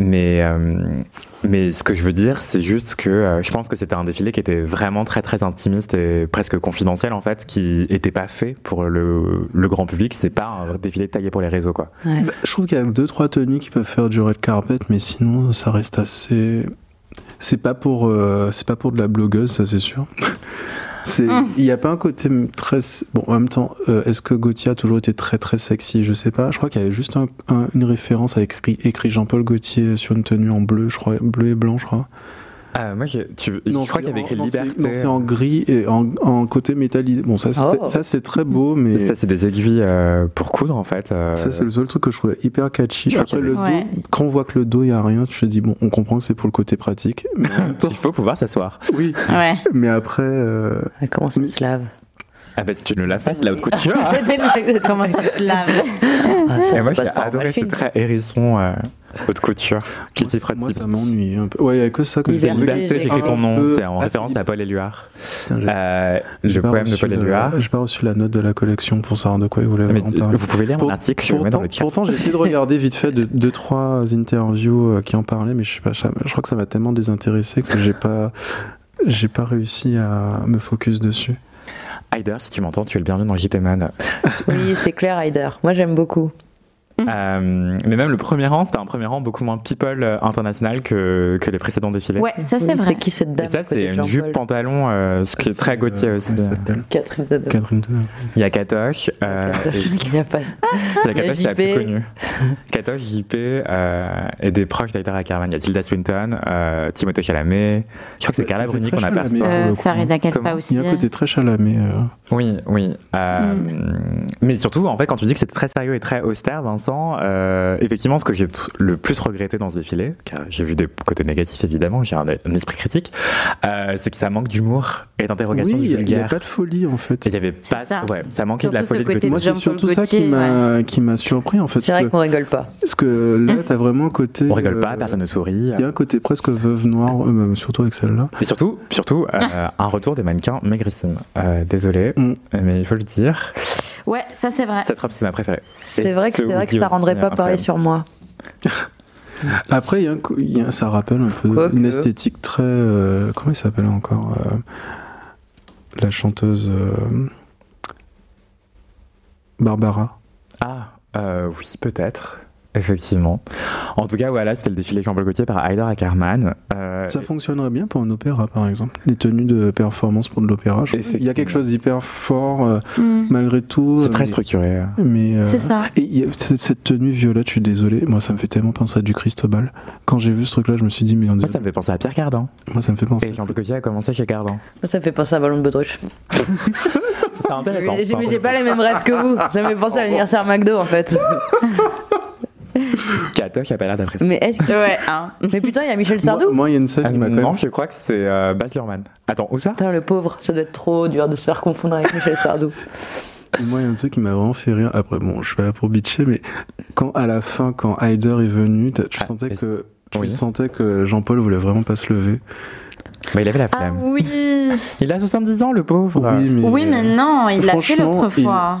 Mais, euh, mais ce que je veux dire, c'est juste que euh, je pense que c'était un défilé qui était vraiment très très intimiste et presque confidentiel en fait, qui était pas fait pour le, le grand public. C'est pas un défilé taillé pour les réseaux quoi. Ouais. Bah, je trouve qu'il y a deux trois tenues qui peuvent faire du red carpet, mais sinon ça reste assez. C'est pas pour euh, c'est pas pour de la blogueuse, ça c'est sûr. C'est Mm. il y a pas un côté très bon en même temps. euh, Est-ce que Gauthier a toujours été très très sexy? Je sais pas. Je crois qu'il y avait juste un- un- une référence avec écrit, écrit Jean-Paul Gaultier sur une tenue en bleu, je crois bleu et blanc, je crois. Euh, moi, tu, Non, je crois qu'il y avait écrit non, c'est- liberté. non, c'est en gris et en, en côté métallisé. Bon, ça, Oh. ça c'est très beau, mais Ça, c'est des aiguilles euh, pour coudre en fait. euh, ça, c'est le seul truc que je trouvais hyper catchy. Après, le dos, quand on voit que le dos, il n'y a rien, tu te dis, bon, on comprend que c'est pour le côté pratique. Mais en même temps, Il faut pouvoir s'asseoir. oui. Ouais. Mais après, euh, Comment ça Mais- se lave? Ah bah si tu ne l'as pas, c'est la haute couture. hein. *laughs* Comment ça se lave *laughs* Ah, ça, Et ça moi, j'ai adoré ce trait hérisson euh, haute couture qui s'y frotte moi, ça m'ennuie un peu. Ouais, il n'y a que ça que j'ai Liberté, j'ai écrit ton nom, c'est en Ah, référence à Paul Éluard. Euh, le poème de Paul Éluard. J'ai pas reçu la note de la collection pour savoir de quoi il voulait Mais en parler. vous pouvez lire mon Pour- article, Pourtant, le chat. pourtant, j'ai essayé de regarder vite fait deux, trois interviews euh, qui en parlaient, mais je sais pas, je crois que ça m'a tellement désintéressé que j'ai pas, j'ai pas réussi à me focus dessus. Heider, si tu m'entends, tu es le bienvenu dans JT Man. Oui, c'est clair, Heider. Moi, j'aime beaucoup. Euh, mais même le premier rang, c'était un premier rang beaucoup moins people euh, international que, que les précédents défilés. Ouais, ça c'est Oui, vrai. C'est qui cette Et ça, c'est une jupe pantalon, euh, ce qui est très Gauthier Euh, aussi. Catherine Deneuve. Il y a Katoche, euh, Il n'y a pas. c'est la Il y a Katoche la plus connue. Katoche, JP, euh, et des proches d'Heider Ackerman. Il y a Tilda Swinton, euh, Timothée Chalamet. Je crois que c'est Carla Bruni qu'on a Chalamet. perçu. pour le coup. Farida Kalfa aussi. Il y a un côté très chalamé. euh. Oui, oui. Mm. Mais surtout, en fait, quand tu dis que c'est très sérieux et très austère, Vincent, euh, effectivement, ce que j'ai t- le plus regretté dans ce défilé, car j'ai vu des côtés négatifs évidemment, j'ai un, un esprit critique, euh, c'est que ça manque d'humour et d'interrogation Oui, il n'y a, pas de folie en fait. Il y avait pas, ça. ouais, ça manquait de la folie de. Moi, c'est surtout ça qui m'a qui m'a surpris en fait. C'est vrai qu'on rigole pas. Parce que là, t'as vraiment un côté. On rigole pas, euh, personne ne sourit. Il y a un côté presque veuve noire, euh, même surtout avec celle-là. Et surtout, surtout euh, *laughs* un retour des mannequins maigrissime. Euh, désolé, Mm. mais il faut le dire. Ouais, ça c'est vrai. Cette robe, c'est ma préférée. C'est vrai que ce c'est vrai que ça rendrait pas pareil sur moi. *laughs* Après, il y a un y a- ça rappelle un peu Quoique. une esthétique très. euh, comment il s'appelle encore euh, La chanteuse. euh, Barbara. Ah, euh, oui, peut-être. Effectivement. En tout cas, voilà, c'était le défilé Jean-Paul Gaultier par Heider Ackerman. Euh, Ça fonctionnerait bien pour un opéra, par exemple. Les tenues de performance pour de l'opéra. Il y a quelque chose d'hyper fort, euh, Mm. malgré tout. c'est très mais- structuré. Mais, euh, C'est ça. Et il y a cette, tenue violette, je suis désolé, moi ça me fait tellement penser à du Cristobal. Quand j'ai vu ce truc-là, je me suis dit, mais on Moi, dirait- ça me fait penser à Pierre Cardin. moi ça me fait penser. Et Gaultier a commencé chez Cardin. Moi, ça me fait penser à Ballon de Baudruche. *laughs* C'est intéressant. J'ai j'ai pas les mêmes rêves que vous. Ça me fait penser à *laughs* l'anniversaire McDo en fait. *laughs* *laughs* Katoche a pas l'air d'apprécier. Mais est-ce que. Ouais, hein. Mais putain, il y a Michel Sardou. moi, il y a une scène Ah, qui m'a quand non, même. je crois que c'est euh, Baz Luhrmann. Attends, où ça? Putain, le pauvre, ça doit être trop dur de se faire confondre avec Michel Sardou. Moi, il y a un truc qui m'a vraiment fait rire. Après, bon, je suis pas là pour bitcher, mais quand à la fin, quand Heider est venu, tu Ah, sentais que. Tu oui. sentais que Jean-Paul voulait vraiment pas se lever. bah, Il avait la Ah flemme. oui. Il a 70 ans, le pauvre. mais, Oui, mais non, il l'a fait l'autre il- fois.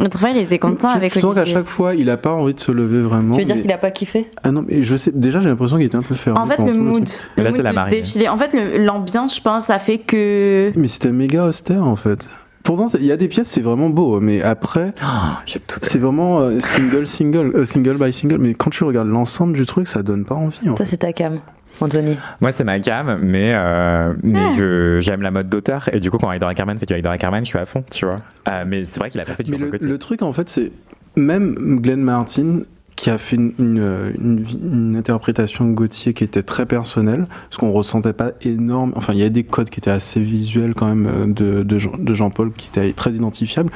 L'autre fois, il était content tu, avec tu sens qu'à chaque fois, il a pas envie de se lever vraiment. Tu veux dire mais- qu'il a pas kiffé? Ah non, mais je sais. Déjà, j'ai l'impression qu'il était un peu fermé. En fait, le mood, le là, c'est mood la défilé. En fait, l'ambiance, je pense, a fait que. Mais c'était méga austère en fait. Pourtant, il y a des pièces, c'est vraiment beau, mais après, tout. c'est vraiment euh, single, single, euh, single by single. Mais quand tu regardes l'ensemble du truc, ça donne pas envie. En Toi, c'est ta cam, Anthony. Moi, c'est ma cam, mais, euh, mais Ah. je- j'aime la mode d'auteur. Et du coup, quand Heider Ackerman fait du Heider Ackerman, je suis à fond, tu vois. Euh, mais c'est vrai qu'il a pas fait du Mais le, Gaultier. le truc, en fait, c'est même Glenn Martin qui a fait une, une, une- une interprétation de Gauthier qui était très personnelle, parce qu'on ressentait pas énorme. Enfin, il y a des codes qui étaient assez visuels quand même euh, de, de, Jean- de Jean-Paul qui étaient très identifiables.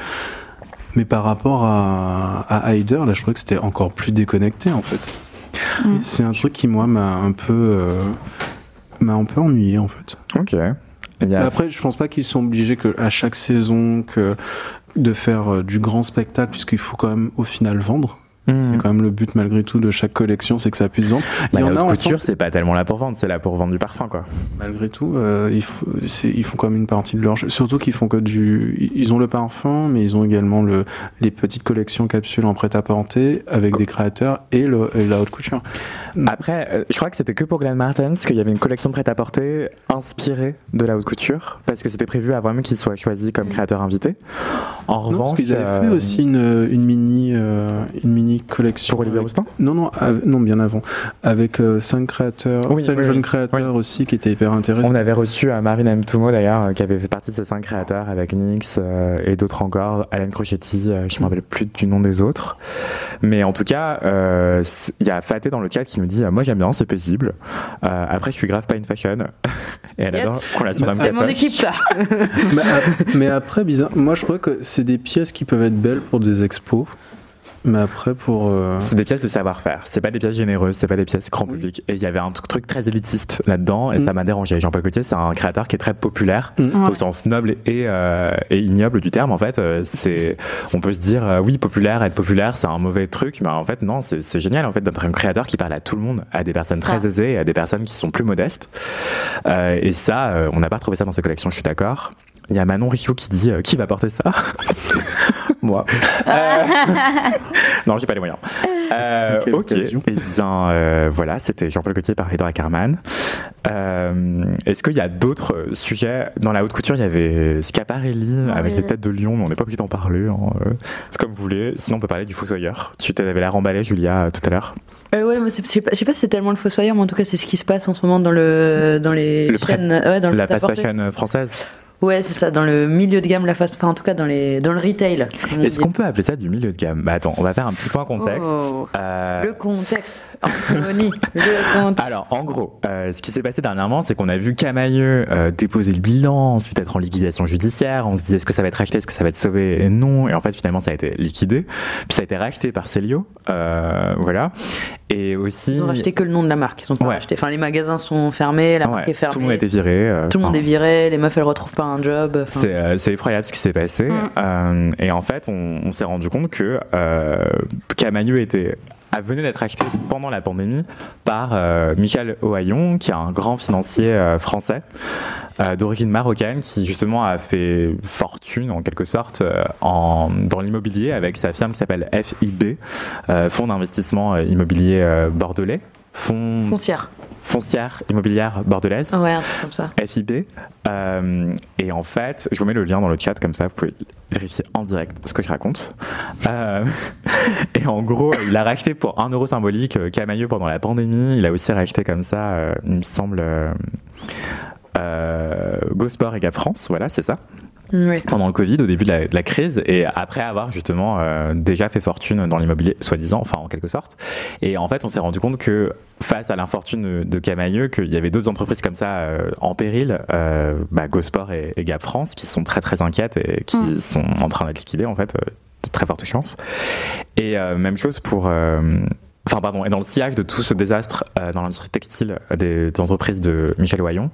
Mais par rapport à, à Hyder, là, je trouvais que c'était encore plus déconnecté, en fait. Mm. C'est un truc qui, moi, m'a un peu, euh, m'a un peu ennuyé, en fait. Ok. Après, je pense pas qu'ils sont obligés que à chaque saison que de faire euh, du grand spectacle, puisqu'il faut quand même au final vendre. C'est quand même le but malgré tout de chaque collection, c'est que ça puisse vendre. Bah, Il y la en a, couture, c'est pas tellement là pour vendre, c'est là pour vendre du parfum, quoi. malgré tout, euh, ils font quand même une partie de leur. Surtout qu'ils font que du, ils ont le parfum, mais ils ont également le, les petites collections capsules en prêt-à-porter avec des créateurs et, le, et la haute couture. Après, euh, je crois que c'était que pour Glenn Martens qu'il y avait une collection prêt-à-porter inspirée de la haute couture, parce que c'était prévu avant même qu'il soit choisi comme créateur invité. En Non, revanche, parce qu'ils avaient euh, fait aussi une, une mini, euh, une mini collection. pour Olivier avec- Non, non, av- non, bien avant. Avec euh, cinq créateurs, Oui, cinq oui, jeunes oui. créateurs aussi qui étaient hyper intéressants. On avait reçu euh, Marine M. Toumo d'ailleurs, euh, qui avait fait partie de ces cinq créateurs avec Nix euh, et d'autres encore, Alan Crochetti, euh, je ne me rappelle plus du nom des autres. Mais en tout cas, euh, il y a Faté dans le chat qui nous dit euh, Moi j'aime bien, c'est paisible. Euh, après, je suis grave pas une fashion. *laughs* et elle Yes. adore qu'on la C'est mon équipe, ça. *laughs* mais après, bizarre, moi je crois que c'est des pièces qui peuvent être belles pour des expos. Mais après, pour. euh, C'est des pièces de savoir-faire, c'est pas des pièces généreuses, c'est pas des pièces grand Oui. public. Et il y avait un truc- très élitiste là-dedans, et Mm. ça m'a dérangé. Jean-Paul Gaultier, c'est un créateur qui est très populaire, Mm. Ouais. au sens noble et, euh, et ignoble du terme. En fait, Euh, c'est, on peut se dire, euh, oui, populaire, être populaire, c'est un mauvais truc, mais en fait, non, c'est génial en fait d'être un créateur qui parle à tout le monde, à des personnes très Ah. aisées et à des personnes qui sont plus modestes. Euh, et ça, euh, on n'a pas retrouvé ça dans ses collections, je suis d'accord. Il y a Manon Riccio qui dit euh, qui va porter ça *laughs* Moi. Euh, *laughs* non, j'ai pas les moyens. Euh, ok. occasion. Et bien euh, voilà, c'était Jean-Paul Gaultier par Edouard Carman. Euh, Est-ce qu'il y a d'autres sujets? Dans la haute couture Il y avait Schiaparelli avec les têtes de lion, mais on n'est pas obligé d'en parler. hein, C'est comme vous voulez. Sinon, on peut parler du Fossoyeur. Tu t'avais l'air emballé, Julia, tout à l'heure. Euh, ouais, je sais pas, je sais pas si c'est tellement le fossoyeur, mais en tout cas, c'est ce qui se passe en ce moment dans le dans les Le prêt- chaînes, ouais, dans le La fast fashion française. Ouais, c'est ça, dans le milieu de gamme, la fast, enfin en tout cas dans les dans le retail. Est-ce qu'on peut appeler ça du milieu de gamme? Bah attends, on va faire un petit point contexte. Oh. Euh, le contexte, Anthony, le contexte. Alors, en gros, euh, ce qui s'est passé dernièrement, c'est qu'on a vu Camailleux euh, déposer le bilan, ensuite être en liquidation judiciaire. On se dit, est-ce que ça va être racheté, est-ce que ça va être sauvé? Et non. Et en fait, finalement, ça a été liquidé. Puis ça a été racheté par Célio. Euh, voilà. Et aussi. Ils ont racheté que le nom de la marque, ils ont pas Ouais. Enfin, les magasins sont fermés, la Ouais, marque est fermée. tout le monde a été viré. euh, Tout le monde est viré, les meufs elles retrouvent pas un job. C'est euh, effroyable ce qui s'est passé. Mm. Euh, et en fait, on, on s'est rendu compte que euh, Camailleux était venait d'être acheté pendant la pandémie par euh, Michel Ohaillon, qui est un grand financier euh, français euh, d'origine marocaine, qui justement a fait fortune en quelque sorte euh, dans l'immobilier avec sa firme qui s'appelle FIB, Fonds d'investissement immobilier bordelais, Fonds Foncière. Foncière immobilière bordelaise. Ouais, un truc comme ça. FIB. Euh, et en fait, je vous mets le lien dans le chat, comme ça vous pouvez vérifier en direct ce que je raconte. Euh, *laughs* et en gros, il a racheté pour un euro symbolique euh, Camailleux pendant la pandémie. Il a aussi racheté comme ça, euh, il me semble, Gosport et Gap France, voilà, c'est ça Pendant le Covid, au début de la, de la crise, et après avoir justement euh, déjà fait fortune dans l'immobilier, soi-disant, enfin en quelque sorte. Et en fait, on s'est rendu compte que face à l'infortune de Camailleux, qu'il y avait d'autres entreprises comme ça euh, en péril, euh, bah, Gosport et, et Gap France, qui sont très très inquiètes et qui Mm. sont en train d'être liquidées en fait, euh, de très fortes chances. Et même chose pour Enfin, pardon, et dans le sillage de tout ce désastre euh, dans l'industrie textile euh, des, entreprises de Michel Oyon,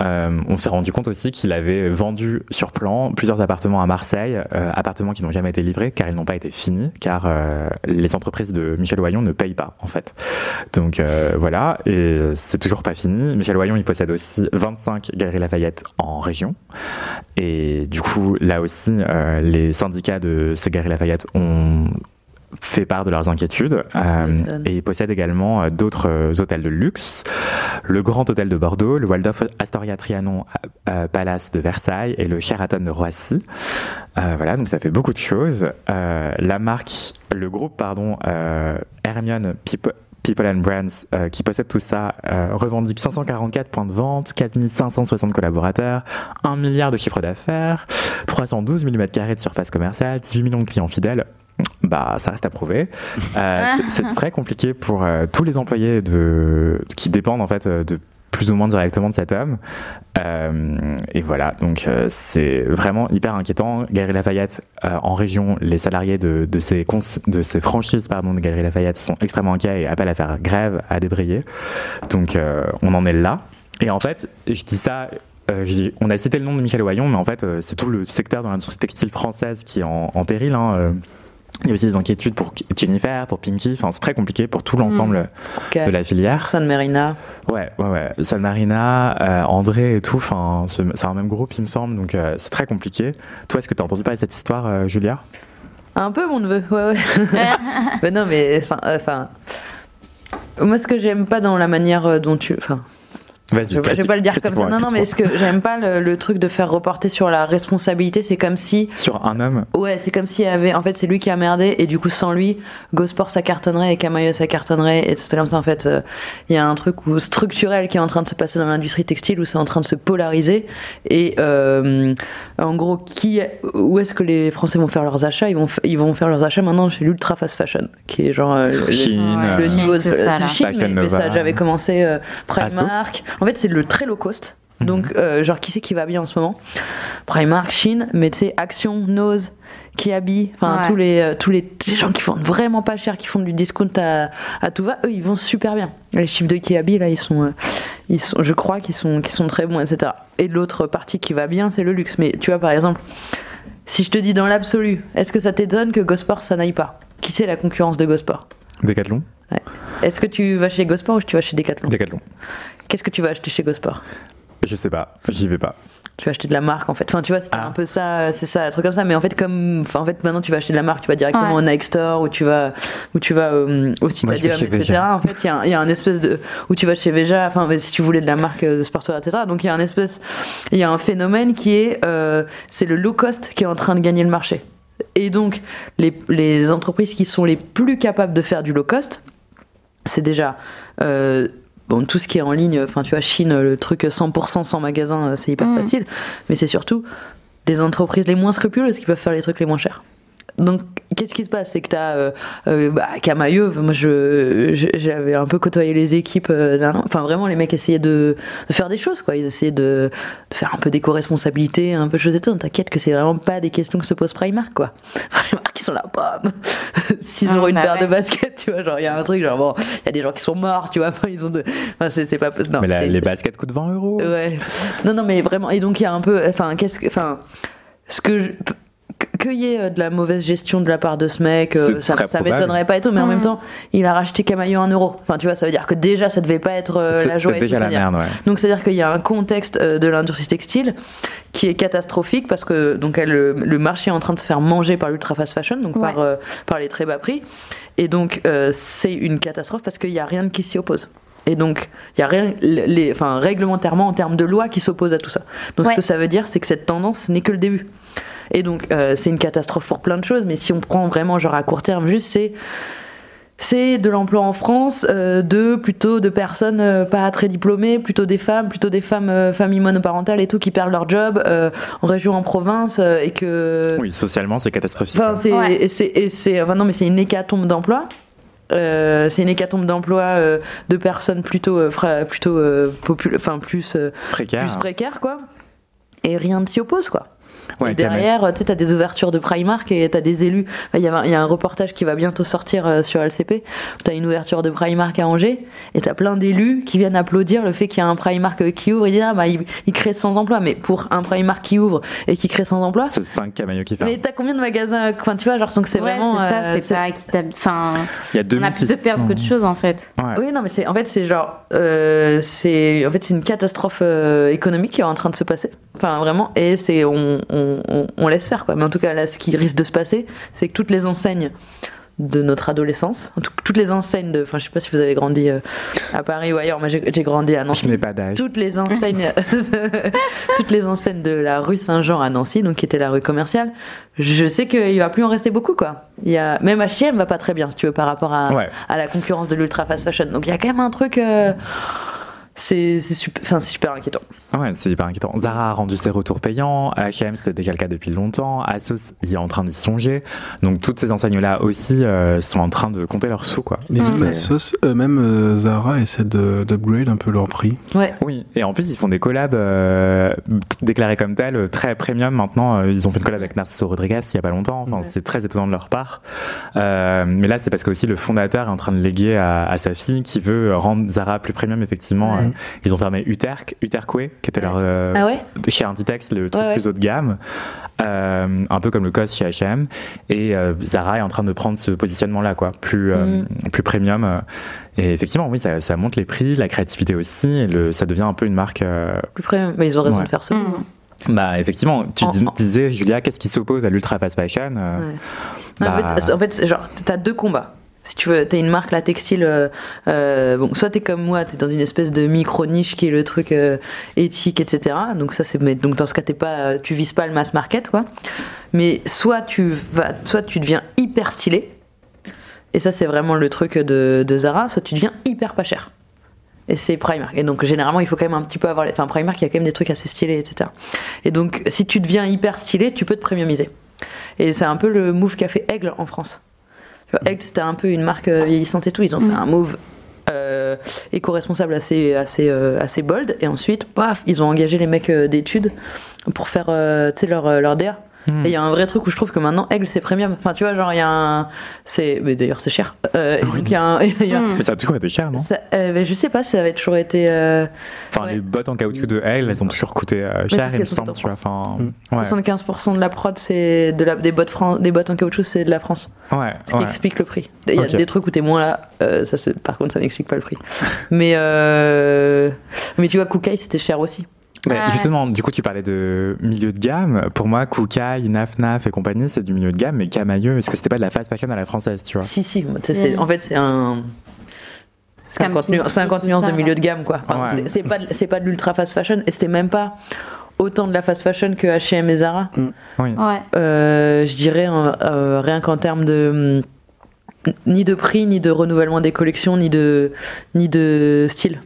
euh, on s'est rendu compte aussi qu'il avait vendu sur plan plusieurs appartements à Marseille, euh, appartements qui n'ont jamais été livrés car ils n'ont pas été finis, car euh, les entreprises de Michel Oyon ne payent pas en fait. Donc euh, voilà, et c'est toujours pas fini. Michel Oyon, il possède aussi 25 Galeries Lafayette en région, et du coup, là aussi, les syndicats de ces Galeries Lafayette ont fait part de leurs inquiétudes euh, m'étonnes. et possède également euh, d'autres euh, hôtels de luxe, le Grand Hôtel de Bordeaux, le Waldorf Astoria Trianon euh, Palace de Versailles et le Sheraton de Roissy. Euh, voilà, donc ça fait beaucoup de choses. Euh, la marque, le groupe, pardon, euh, Hermione People, People and Brands, euh, qui possède tout ça, euh, revendique 544 points de vente, 4560 collaborateurs, 1 milliard de chiffre d'affaires, 312 mm de surface commerciale, 18 millions de clients fidèles. Bah, ça reste à prouver. Euh, c'est très compliqué pour euh, tous les employés de, qui dépendent en fait euh, de plus ou moins directement de cet homme. Et voilà, donc c'est vraiment hyper inquiétant. Galerie Lafayette, en région, les salariés de, de, ces, de ces franchises pardon, de Galerie Lafayette sont extrêmement inquiets et appellent à faire grève, à débrayer. Donc on en est là. Et en fait, je dis ça on a cité le nom de Michel Oyon, mais en fait, c'est tout le secteur dans l'industrie textile française qui est en, péril. Hein. Il y a aussi des inquiétudes pour Jennifer, pour Pinky. Enfin, c'est très compliqué pour tout l'ensemble Mmh. Ok. de la filière. San Marina. Ouais, ouais, ouais. San Marina, euh, André et tout. Enfin, c'est un même groupe, il me semble. Donc, euh, c'est très compliqué. Toi, est-ce que tu as entendu parler de cette histoire, euh, Julia? Un peu, mon neveu, ouais, ouais. *laughs* mais non, mais enfin, euh, enfin, moi, ce que j'aime pas dans la manière dont tu, enfin. Je, je vais pas le dire comme ça. Non, non, mais ce que j'aime pas le, le truc de faire reporter sur la responsabilité, c'est comme si, Sur un homme. ouais, c'est comme s'il y avait, en fait, c'est lui qui a merdé et du coup, sans lui, Gosport ça cartonnerait et Camayo ça cartonnerait et c'est comme ça en fait. euh, Il y a un truc où, structurel qui est en train de se passer dans l'industrie textile où c'est en train de se polariser et euh, en gros, qui, où est-ce que les Français vont faire leurs achats? Ils vont, ils vont faire leurs achats maintenant chez l'ultra fast fashion, qui est genre euh, le- Chine, Ouais, le Chine, niveau de ça, Chine, Fashion mais, mais ça Nova. j'avais commencé euh, Primark. En fait, c'est le très low cost. Mhm. Donc, euh, genre, qui c'est qui va bien en ce moment? Primark, Chine, mais tu sais, Action, Nose, Kiabi, enfin Ouais. tous les euh, tous les, les gens qui font vraiment pas cher, qui font du discount à, à tout va, eux ils vont super bien. Les chiffres de Kiabi là, ils sont euh, ils sont, je crois qu'ils sont qu'ils sont très bons, etc. Et l'autre partie qui va bien, c'est le luxe. Mais tu vois par exemple, si je te dis dans l'absolu, est-ce que ça t'étonne que Gosport ça n'aille pas? Qui c'est la concurrence de Gosport? Décathlon Est-ce que tu vas chez Gosport ou tu vas chez Decathlon? Décathlon. Qu'est-ce que tu vas acheter chez Gosport? Je sais pas. J'y vais pas. tu vas acheter de la marque en fait. Enfin, tu vois, c'était Ah. un peu ça, c'est ça, un truc comme ça. Mais en fait, comme, enfin, en fait, maintenant tu vas acheter de la marque, tu vas directement Ouais. au Nike Store ou tu vas, ou tu vas euh, au chez etc. Veja. En fait, il y a, un- il y a un espèce de, où tu vas chez Veja, enfin, si tu voulais de la marque euh, de sportswear, etc. Donc il y a un espèce, il y a un phénomène qui est, euh, c'est le low cost qui est en train de gagner le marché. Et donc, les, les entreprises qui sont les plus capables de faire du low cost, c'est déjà euh, bon tout ce qui est en ligne enfin tu vois Chine le truc 100% sans magasin euh, c'est hyper Mm. facile mais c'est surtout les entreprises les moins scrupuleuses qui peuvent faire les trucs les moins chers donc qu'est-ce qui se passe? C'est que tu as bah, Camailleux moi je je- j'avais un peu côtoyé les équipes euh, d'un an. enfin vraiment les mecs essayaient de, de faire des choses quoi ils essayaient de, de faire un peu d'éco-responsabilité un peu chose et tout t'inquiète que c'est vraiment pas des questions que se pose Primark quoi *laughs* Primark ils sont là bam 6 Ah, euros une bah paire ouais. de baskets tu vois genre il y a un truc genre bon il y a des gens qui sont morts tu vois enfin, ils ont de enfin c'est pas non mais la- les baskets coûtent 20 euros. Ouais. Non, non, mais vraiment. Et donc, il y a un peu. Enfin, qu'est-ce que. Enfin, ce que. Je, que- qu'il y ait euh, de la mauvaise gestion de la part de ce mec, euh, ça, ça m'étonnerait pas et tout, mais en même temps, il a racheté Camailleux 1 euro. Enfin, tu vois, ça veut dire que déjà, ça devait pas être euh, la joie déjà la merde, ouais. donc c'est-à-dire qu'il y a un contexte euh, de l'industrie textile qui est catastrophique parce que donc elle, le, le marché est en train de se faire manger par l'ultra fast fashion, donc Ouais. par, euh, par les très bas prix. Et donc euh, c'est une catastrophe parce qu'il n'y a rien qui s'y oppose. Et donc, il y a rien, les, enfin, réglementairement, en termes de loi, qui s'oppose à tout ça. Donc, Ouais. ce que ça veut dire, c'est que cette tendance n'est que le début. Et donc, euh, c'est une catastrophe pour plein de choses, mais si on prend vraiment, genre, à court terme, juste, c'est c'est de l'emploi en France euh, de plutôt de personnes euh, pas très diplômées, plutôt des femmes, plutôt des femmes euh, familles monoparentales et tout qui perdent leur job euh, en région, en province euh, et que Oui, socialement, c'est catastrophique. Enfin, c'est, Ouais. et c'est, enfin, non, mais c'est une hécatombe d'emplois. Euh, c'est une hécatombe d'emplois euh, de personnes plutôt, euh, fra- plutôt euh, enfin plus, euh, précaire. plus précaires, quoi. Et rien ne s'y oppose, quoi. Ouais, et derrière, tu sais, t'as des ouvertures de Primark et t'as des élus. Il y, a, il y a un reportage qui va bientôt sortir euh, sur LCP. où T'as une ouverture de Primark à Angers et t'as plein d'élus qui viennent applaudir le fait qu'il y a un Primark euh, qui ouvre. Ils disent, ah, bah, il, il crée 100 emplois. Mais pour un Primark qui ouvre et qui crée 100 emplois, C'est 5 camaillots qui ferment. mais t'as combien de magasins Enfin, tu vois, genre, donc c'est ouais, vraiment. c'est ça, euh, c'est pas équitable. Enfin, Il y a on a plus de pertes que de choses en fait. Ouais. Oui, non, mais c'est en fait c'est genre euh, c'est en fait c'est une catastrophe euh, économique qui est en train de se passer. Enfin vraiment et c'est on, on, on, on laisse faire quoi. Mais en tout cas là, ce qui risque de se passer, c'est que toutes les enseignes de notre adolescence, en tout- toutes les enseignes de, enfin je sais pas si vous avez grandi euh, à Paris ou ailleurs, moi j'ai grandi à Je Nancy. n'ai pas d'âge. Toutes les enseignes, *laughs* toutes les enseignes de la rue Saint-Jean à Nancy, donc qui était la rue commerciale, je sais qu'il va plus en rester beaucoup quoi. Il y a même H&M va pas très bien si tu veux par rapport à, Ouais. à la concurrence de l'ultra fast fashion. Donc il y a quand même un truc. euh, c'est c'est super, enfin, c'est super inquiétant. Ouais, c'est hyper inquiétant. Zara a rendu ses retours payants, H&M c'était déjà le cas depuis longtemps, Asos il est en train d'y songer, donc toutes ces enseignes-là aussi euh, sont en train de compter leurs sous quoi. Mais même Asos, euh, même euh, Zara essaie de- d'upgrade un peu leur prix. Ouais. Oui, et en plus ils font des collabs euh, déclarés comme tels, euh, très premium maintenant. Ils ont fait une collab avec Narciso Rodriguez il y a pas longtemps, enfin, Ouais. c'est très étonnant de leur part. Euh, mais là c'est parce que aussi le fondateur est en train de léguer à, à sa fille qui veut rendre Zara plus premium effectivement. Ouais. Euh, ils ont fermé Uterque, Uterque qui était leur euh, Ah ouais chez Inditex le truc Ouais, ouais. plus haut de gamme, euh, un peu comme le COS chez H&M. Et euh, Zara est en train de prendre ce positionnement-là, quoi, plus euh, Mm. plus premium. euh. Et effectivement, oui, ça, ça monte les prix, la créativité aussi, et le, ça devient un peu une marque. euh, Plus près, mais ils ont raison Ouais. de faire ça. Mm. bah, effectivement, tu En- dis- en- disais, Julia, qu'est-ce qui s'oppose à l'ultra fast fashion euh, Ouais. Non, bah, en fait, en fait, genre, t'as deux combats. Si tu veux, t'es une marque la textile, euh, euh, bon, soit t'es comme moi, t'es dans une espèce de micro niche qui est le truc euh, éthique, etc. Donc ça, c'est, donc dans ce cas, t'es pas, tu vises pas le mass market, quoi. Mais soit tu vas, soit tu deviens hyper stylé, et ça, c'est vraiment le truc de, de Zara, soit tu deviens hyper pas cher. Et c'est Primark. Et donc, généralement, il faut quand même un petit peu avoir. les- Enfin, Primark, il y a quand même des trucs assez stylés, etc. Et donc, si tu deviens hyper stylé, tu peux te premiumiser. Et c'est un peu le move qu'a fait Aigle en France. Aigle, c'était un peu une marque euh, vieillissante et tout. Ils ont fait un move euh, éco-responsable assez, assez, euh, assez bold. Et ensuite, paf, ils ont engagé les mecs euh, d'études pour faire leur, leur DA. Hmm. Et il y a un vrai truc où je trouve que maintenant, Aigle, c'est premium. Enfin, tu vois, genre, il y a un. c'est Mais d'ailleurs, c'est cher. Euh, donc, il y a un. *laughs* il y a- Mm. Mais ça a toujours été cher, non? Ça- euh, mais je sais pas, ça avait toujours été. euh, Enfin, ouais. les bottes en caoutchouc de Elle, elles ont toujours coûté euh, cher, il me semble, tu vois. en Enfin, Mm. ouais, 75% de la prod, c'est de la, des, bottes fran- des bottes en caoutchouc, c'est de la France. ouais, Ce qui ouais. explique le prix. Il y a des trucs où t'es moins là, euh, ça, par contre, ça n'explique pas le prix. *laughs* Mais, euh, mais tu vois, Koukaï, c'était cher aussi. Mais Ouais. justement, du coup, tu parlais de milieu de gamme. Pour moi, Koukaï, Naf Naf et compagnie, c'est du milieu de gamme. Mais Camailleux, est-ce que c'était pas de la fast fashion à la française, tu vois Si, si. c'est- En fait, c'est un. 50, nu- 50 nuances de milieu de gamme, quoi. Enfin, Ouais. c'est- C'est pas, de- c'est pas de l'ultra fast fashion, et c'était même pas autant de la fast fashion que H&M et Zara. Oui. Ouais. Euh, je dirais euh, euh, rien qu'en termes de ni de prix, ni de renouvellement des collections, ni de ni de style.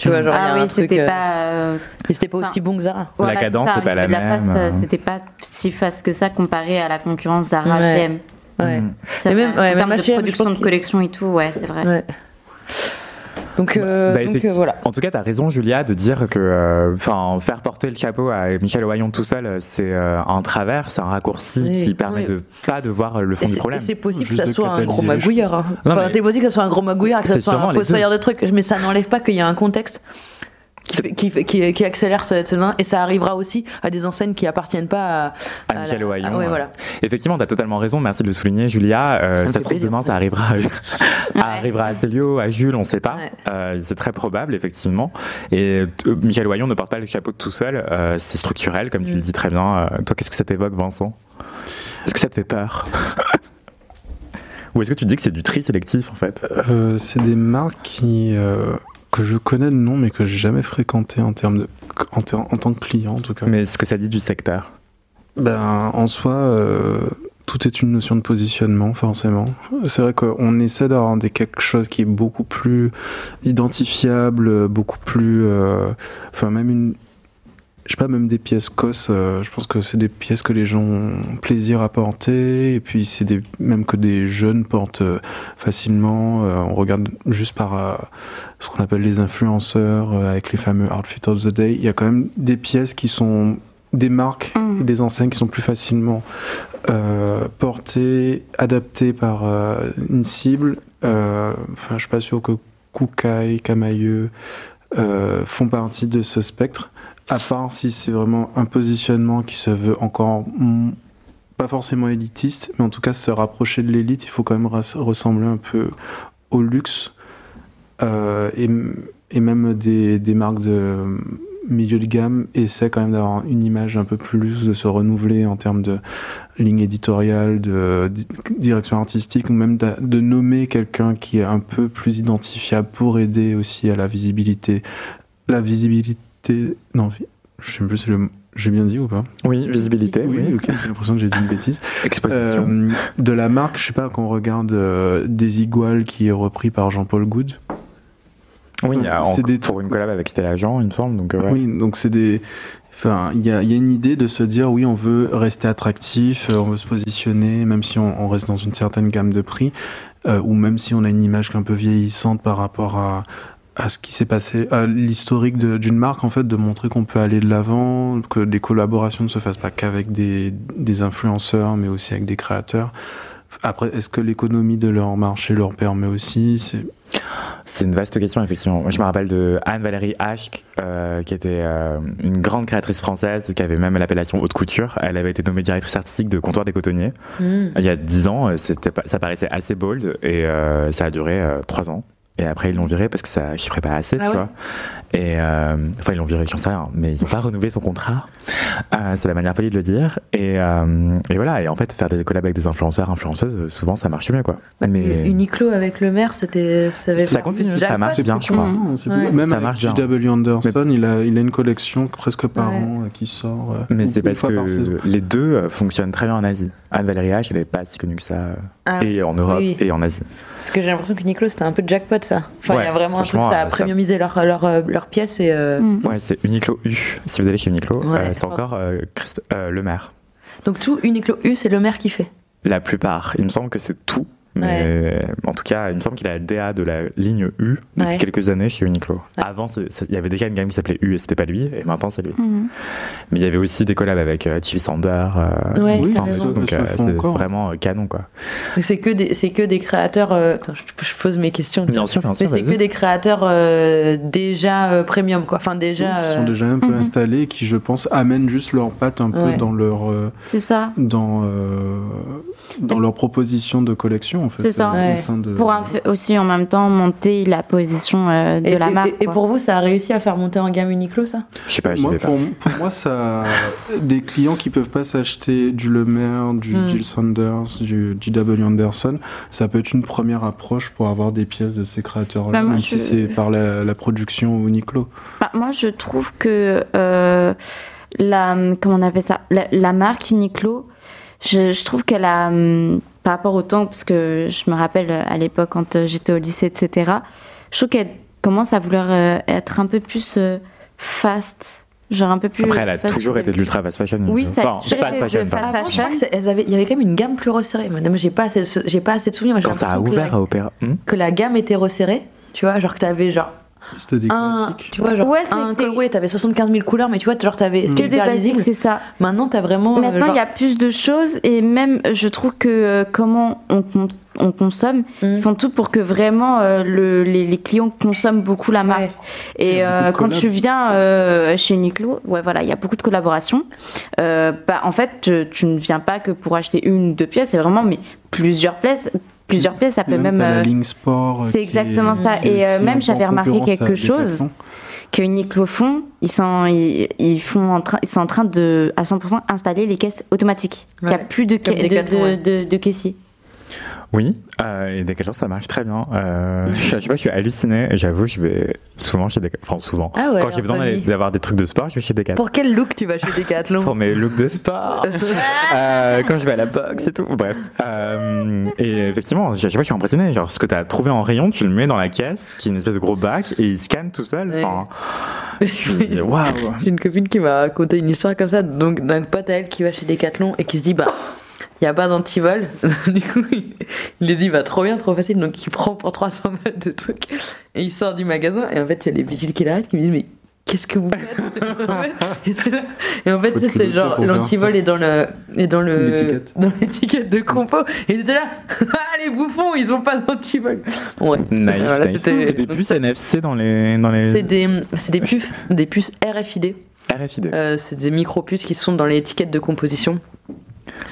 Tu vois, genre Ah oui, c'était euh, pas. euh, mais c'était pas enfin, aussi bon que Zara. La cadence, ça, c'est pas la de même, fast, euh. C'était pas si fast que ça comparé à la concurrence Zara, Ouais. H&M. Ouais. Mm. Et vrai. même- ouais, en même termes de H&M, production de collection et tout, ouais, c'est vrai. Ouais. Donc, euh, Bah, donc, effectivement. euh, voilà. En tout cas, tu as raison, Julia, de dire que euh, enfin, faire porter le chapeau à Michel Ohaillon tout seul, c'est euh, un travers, c'est un raccourci Oui. qui permet Oui. de pas de voir le fond du c'est- problème. et c'est possible que ça soit un gros magouilleur. hein. C'est possible que ça soit un gros magouilleur, que ça soit un fossoyeur de trucs, mais ça n'enlève pas qu'il y a un contexte qui, qui, qui, accélère ce, ce- et ça arrivera aussi à des enseignes qui appartiennent pas à, À Michel Ohaillon, ouais, euh, voilà. Effectivement, tu as totalement raison, merci de le souligner, Julia. Euh, Ça se trouve, demain, ça arrivera, Ouais. *laughs* arrivera à Célio, à Jules, on sait pas. Ouais. Euh, c'est très probable, effectivement. Et euh, Michel Ohaillon ne porte pas le chapeau tout seul, euh, c'est structurel, comme tu Mm. le dis très bien. Euh, toi, qu'est-ce que ça t'évoque, Vincent? Est-ce que ça te fait peur? *laughs* Ou est-ce que tu dis que c'est du tri sélectif, en fait? Euh, c'est des marques qui, euh, que je connais de nom, mais que j'ai jamais fréquenté en, termes de, en, ter- en tant que client, en tout cas. Mais ce que ça dit du secteur Ben, en soi, euh, tout est une notion de positionnement, forcément. C'est vrai qu'on essaie d'avoir quelque chose qui est beaucoup plus identifiable, beaucoup plus. euh, Enfin, même une. Je sais pas, même des pièces COS, euh, je pense que c'est des pièces que les gens ont plaisir à porter, et puis c'est des, même que des jeunes portent euh, facilement. Euh, on regarde juste par ce qu'on appelle les influenceurs, avec les fameux Outfit of the Day. Il y a quand même des pièces qui sont des marques Mm. et des enseignes qui sont plus facilement portées, adaptées par une cible. Enfin, je suis pas sûr que Camailleux euh, font partie de ce spectre, à part si c'est vraiment un positionnement qui se veut encore pas forcément élitiste, mais en tout cas se rapprocher de l'élite, il faut quand même ressembler un peu au luxe euh, et, même des, marques de milieu de gamme essaient quand même d'avoir une image un peu plus de se renouveler en termes de ligne éditoriale, de di- direction artistique, ou même de, de nommer quelqu'un qui est un peu plus identifiable pour aider aussi à la visibilité. La visibilité. Non, je sais plus si le. J'ai bien dit ou pas Oui, visibilité, oui. ok, j'ai l'impression que j'ai dit une bêtise. *laughs* Exposition. Euh, de la marque, je sais pas, qu'on regarde euh, Des Iguales qui est repris par Jean-Paul Goud. Oui, c'est des pour une collab avec Stella Jean, il me semble. Donc, euh, ouais. Oui, donc c'est des. Enfin, il y a, il y a une idée de se dire oui, on veut rester attractif, euh, on veut se positionner, même si on, on reste dans une certaine gamme de prix, euh, ou même si on a une image un peu vieillissante par rapport à, à ce qui s'est passé, à l'historique d'une marque, en fait, de montrer qu'on peut aller de l'avant, que des collaborations ne se fassent pas qu'avec des, des influenceurs, mais aussi avec des créateurs. Après, est-ce que l'économie de leur marché leur permet aussi? C'est une vaste question, effectivement. Moi, je me rappelle de Anne-Valérie H, euh, qui était euh, une grande créatrice française, qui avait même l'appellation haute couture. Elle avait été nommée directrice artistique de Comptoir des Cotonniers. Hmm. Il y a 10 ans, ça paraissait assez bold, et euh, ça a duré 3 ans. Et après, ils l'ont viré parce que ça chiffrait pas assez, Ah tu ouais vois. Et euh, enfin, ils l'ont viré, j'en sais rien, mais ils n'ont pas *laughs* renouvelé son contrat. Euh, c'est la manière polie de le dire. Et, euh, et voilà. Et en fait, faire des collabs avec des influenceurs, influenceuses, souvent ça marche mieux, quoi. Bah, mais Uniqlo avec le maire, c'était. Ça, avait Ça continue, ça marche bien, je crois. Ouais. Même Ça avec marche bien. JW Anderson, il, a, il a une collection presque par Ouais. an qui sort. Mais c'est parce que les deux fonctionnent très bien en Asie. Anne-Valérie H, elle n'est pas si connue que ça. Ah, et en Europe oui. et en Asie. Parce que j'ai l'impression que Uniqlo c'était un peu jackpot ça. Enfin, il Ouais, y a vraiment un truc, ça a euh, premiumisé leur, leur, euh, leur pièce et. euh, Mm. Ouais, c'est Uniqlo U. Si vous allez chez Uniqlo, Ouais, euh, c'est encore euh, Christ- euh, le maire. Donc tout Uniqlo U, c'est le maire qui fait. La plupart. Il me semble que c'est tout. Mais en tout cas, il me semble qu'il a la DA de la ligne U depuis Ouais. quelques années chez Uniqlo. Ouais. Avant, il y avait déjà une gamme qui s'appelait U et c'était pas lui, et maintenant c'est lui. Mhm. Mais il y avait aussi des collabs avec euh, TV Sander. euh, Ouais, Oui, donc euh, c'est encore. vraiment euh, canon quoi. Donc c'est que des, c'est que des créateurs. euh, Attends, je, je pose mes questions. Bien sûr, bien sûr. Mais c'est vas-y. que des créateurs euh, déjà euh, premium quoi. Enfin déjà. qui sont déjà un peu Mhm. installés, qui je pense amènent juste leurs pattes un peu dans leur euh, C'est ça. dans euh, dans leur proposition de collection en fait. C'est ça. euh, Ouais. au sein de- Pour un- aussi en même temps monter la position euh, de et, la et- marque. et pour vous, ça a réussi à faire monter en gamme Uniqlo ça? Je sais pas, j'y Moi, pas. pour, pour moi, ça, des clients qui peuvent pas s'acheter du Le Maire, du Mm. Jill Sanders, du JW Anderson, ça peut être une première approche pour avoir des pièces de ces créateurs-là, Bah, même je- si c'est par la, la production Uniqlo. Bah, moi, je trouve que euh, la, comment on appelle ça, la, la marque Uniqlo, je, je trouve qu'elle a, hum, par rapport au temps, parce que je me rappelle à l'époque quand euh, j'étais au lycée, etc., je trouve qu'elle commence à vouloir euh, être un peu plus euh, fast, genre un peu plus. Après, elle a fast toujours été de l'ultra fast fashion. Oui, ça toujours fast fashion, Il y avait quand même une gamme plus resserrée. Madame, j'ai pas assez, de- j'ai pas assez de souvenirs. Quand ça a ouvert à Opéra. Hmm que la gamme était resserrée. Tu vois, genre que t'avais genre C'était des un, classiques. tu vois, genre Ouais, un c'était- col roulé, t'avais 75 000 couleurs, mais tu vois, genre t'avais, que c'était des lisible. c'est ça. Maintenant, t'as vraiment. euh, Maintenant, genre- il y a plus de choses et même, je trouve que euh, comment on, con- on consomme, Mm. ils font tout pour que vraiment euh, le, les, les clients consomment beaucoup la marque. Ouais. Et euh, quand tu viens euh, chez Uniqlo, ouais, voilà, il y a beaucoup de collaborations. Euh, bah, en fait, tu, tu ne viens pas que pour acheter une ou deux pièces, c'est vraiment mais plusieurs pièces. Plusieurs pièces, ça Et peut même, la euh, ligne sport. euh, c'est est- exactement ça. Et, euh, même, j'avais remarqué quelque chose. Que Uniqlo font, ils sont, ils, ils font en train, ils sont en train de, à 100% installer les caisses automatiques. Il n'y a Ouais. plus de, ca- de, de, ouais. de- de caissiers. Oui, euh, et Decathlon ça marche très bien. Euh, je sais pas, je suis halluciné. J'avoue, je vais souvent chez Decathlon. Enfin, souvent. Ah ouais, Quand j'ai besoin d'avoir des trucs de sport, je vais chez Decathlon. Pour quel look tu vas chez Decathlon? Pour mes looks de sport. *laughs* Euh, quand je vais à la boxe et tout. Bref. Euh, et effectivement, je sais pas, je suis impressionné. Genre, ce que tu as trouvé en rayon, tu le mets dans la caisse, qui est une espèce de gros bac, et il scanne tout seul. Ouais. Enfin, *laughs* je suis- waouh. J'ai une copine qui m'a raconté une histoire comme ça, donc d'un pote à elle qui va chez Decathlon et qui se dit bah il y a pas d'antivol. *laughs* du coup, il, lui dit bah trop bien, trop facile, donc il prend pour 300 balles de trucs et il sort du magasin et en fait il y a les vigiles qui l'arrêtent qui lui disent mais qu'est-ce que vous faites? *laughs* Et en fait c'est genre l'antivol est dans le est dans le L'étiquette. dans l'étiquette de compo et il était là ah *laughs* les bouffons ils ont pas d'antivol. Ouais. Nice, Voilà, nice. c'était- C'est des puces NFC dans les, dans les C'est des c'est des puces des puces RFID. RFID. Euh, c'est des micro-puces qui sont dans les étiquettes de composition.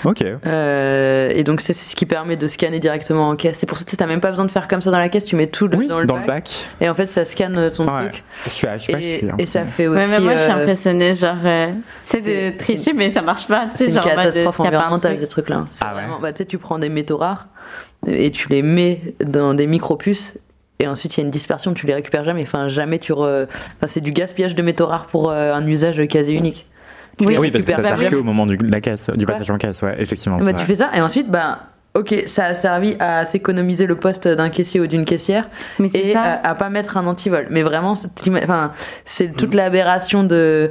Ok. Euh, et donc, c'est ce qui permet de scanner directement en caisse. C'est pour ça que tu n'as même pas besoin de faire comme ça dans la caisse, tu mets tout le- Oui, dans, le, bac, bac. Et en fait, ça scanne ton Ouais. truc. Je suis, je suis pas Et, ça fait aussi. Ouais, mais moi, je suis euh, impressionnée. Genre, euh, c'est de tricher, mais ça marche pas. C'est une genre, catastrophe s'il y a pas un environnementale, truc- ces trucs-là. C'est Ah ouais. vraiment- bah, tu sais, tu prends des métaux rares et tu les mets dans des micro-puces. Et ensuite, il y a une dispersion, tu les récupères jamais. Enfin, jamais tu. re- Enfin, c'est du gaspillage de métaux rares pour euh, un usage quasi unique. Oui. les Oui, parce que ça au moment du, la caisse, du Ouais. passage en caisse, ouais, effectivement. Bah, c'est tu fais ça et ensuite bah Ok, ça a servi à s'économiser le poste d'un caissier ou d'une caissière Mais et ça. à, à pas mettre un antivol. Mais vraiment, c'est t'ima- enfin, c'est toute l'aberration de.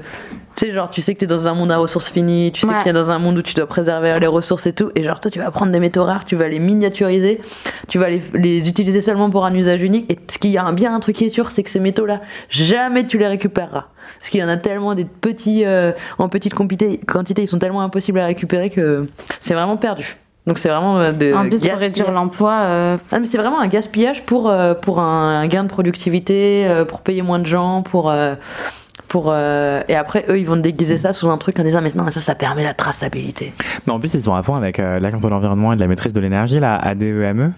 Tu sais, genre, tu sais que t'es dans un monde à ressources finies, tu sais Ouais. qu'il y a dans un monde où tu dois préserver les ressources et tout. Et genre, toi, tu vas prendre des métaux rares, tu vas les miniaturiser, tu vas les, les utiliser seulement pour un usage unique. Et ce qui y a un, bien un truc qui est sûr, c'est que ces métaux-là, jamais tu les récupéreras. Parce qu'il y en a tellement des petits, euh, en petite quantité, ils sont tellement impossibles à récupérer que c'est vraiment perdu. Donc c'est vraiment euh, de En plus, pour gaspillage. réduire l'emploi, euh, Ah, mais c'est vraiment un gaspillage pour, euh, pour un, un gain de productivité, euh, pour payer moins de gens, pour. euh, pour euh, et après, eux, ils vont déguiser ça sous un truc en disant Mais non, ça, ça permet la traçabilité. Mais en plus, ils sont à fond avec euh, l'Agence de l'environnement et de la maîtrise de l'énergie, la ADEME,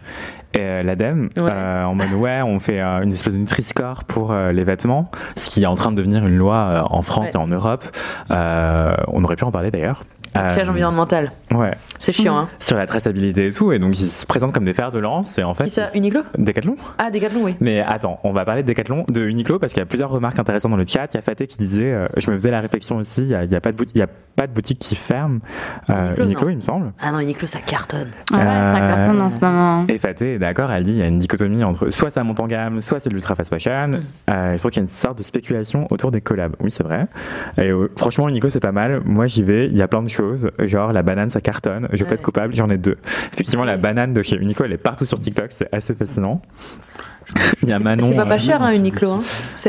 et euh, l'ADEME, Ouais. euh, en mode ouais, on fait euh, une espèce de Nutri-Score pour euh, les vêtements, ce qui est en train de devenir une loi euh, en France Ouais. et en Europe. Euh, on aurait pu en parler d'ailleurs. Piège Euh, environnemental. Ouais, C'est chiant, hein. sur la traçabilité et tout, et donc ils se présentent comme des fers de lance, et en fait. Qui ça Uniqlo? Decathlon Ah, Decathlon, oui. Mais attends, on va parler de Decathlon, de Uniqlo, parce qu'il y a plusieurs remarques intéressantes dans le chat. Il y a Faté qui disait, euh, je me faisais la réflexion aussi, il n'y a, y a, pas de bout- il y a pas de boutique qui ferme. Euh, Uniqlo, il me semble. Ah non, Uniqlo, ça cartonne. ouais, ça Euh, cartonne en ce moment. Et Faté est d'accord, elle dit il y a une dichotomie entre soit ça monte en gamme, soit c'est de l'ultra fast fashion. Mm. Euh, il trouve qu'il y a une sorte de spéculation autour des collabs. Oui, c'est vrai. Et euh, franchement, Uniqlo, c'est pas mal. Moi, j'y vais, il y a plein de choses. Genre, la banane, ça cartonne. Je vais pas être coupable, j'en ai deux. Effectivement, la banane de chez Uniqlo, elle est partout sur TikTok, c'est assez fascinant. *laughs* Il y a Manon. C'est pas, euh, pas cher, hein, Uniqlo. Hein.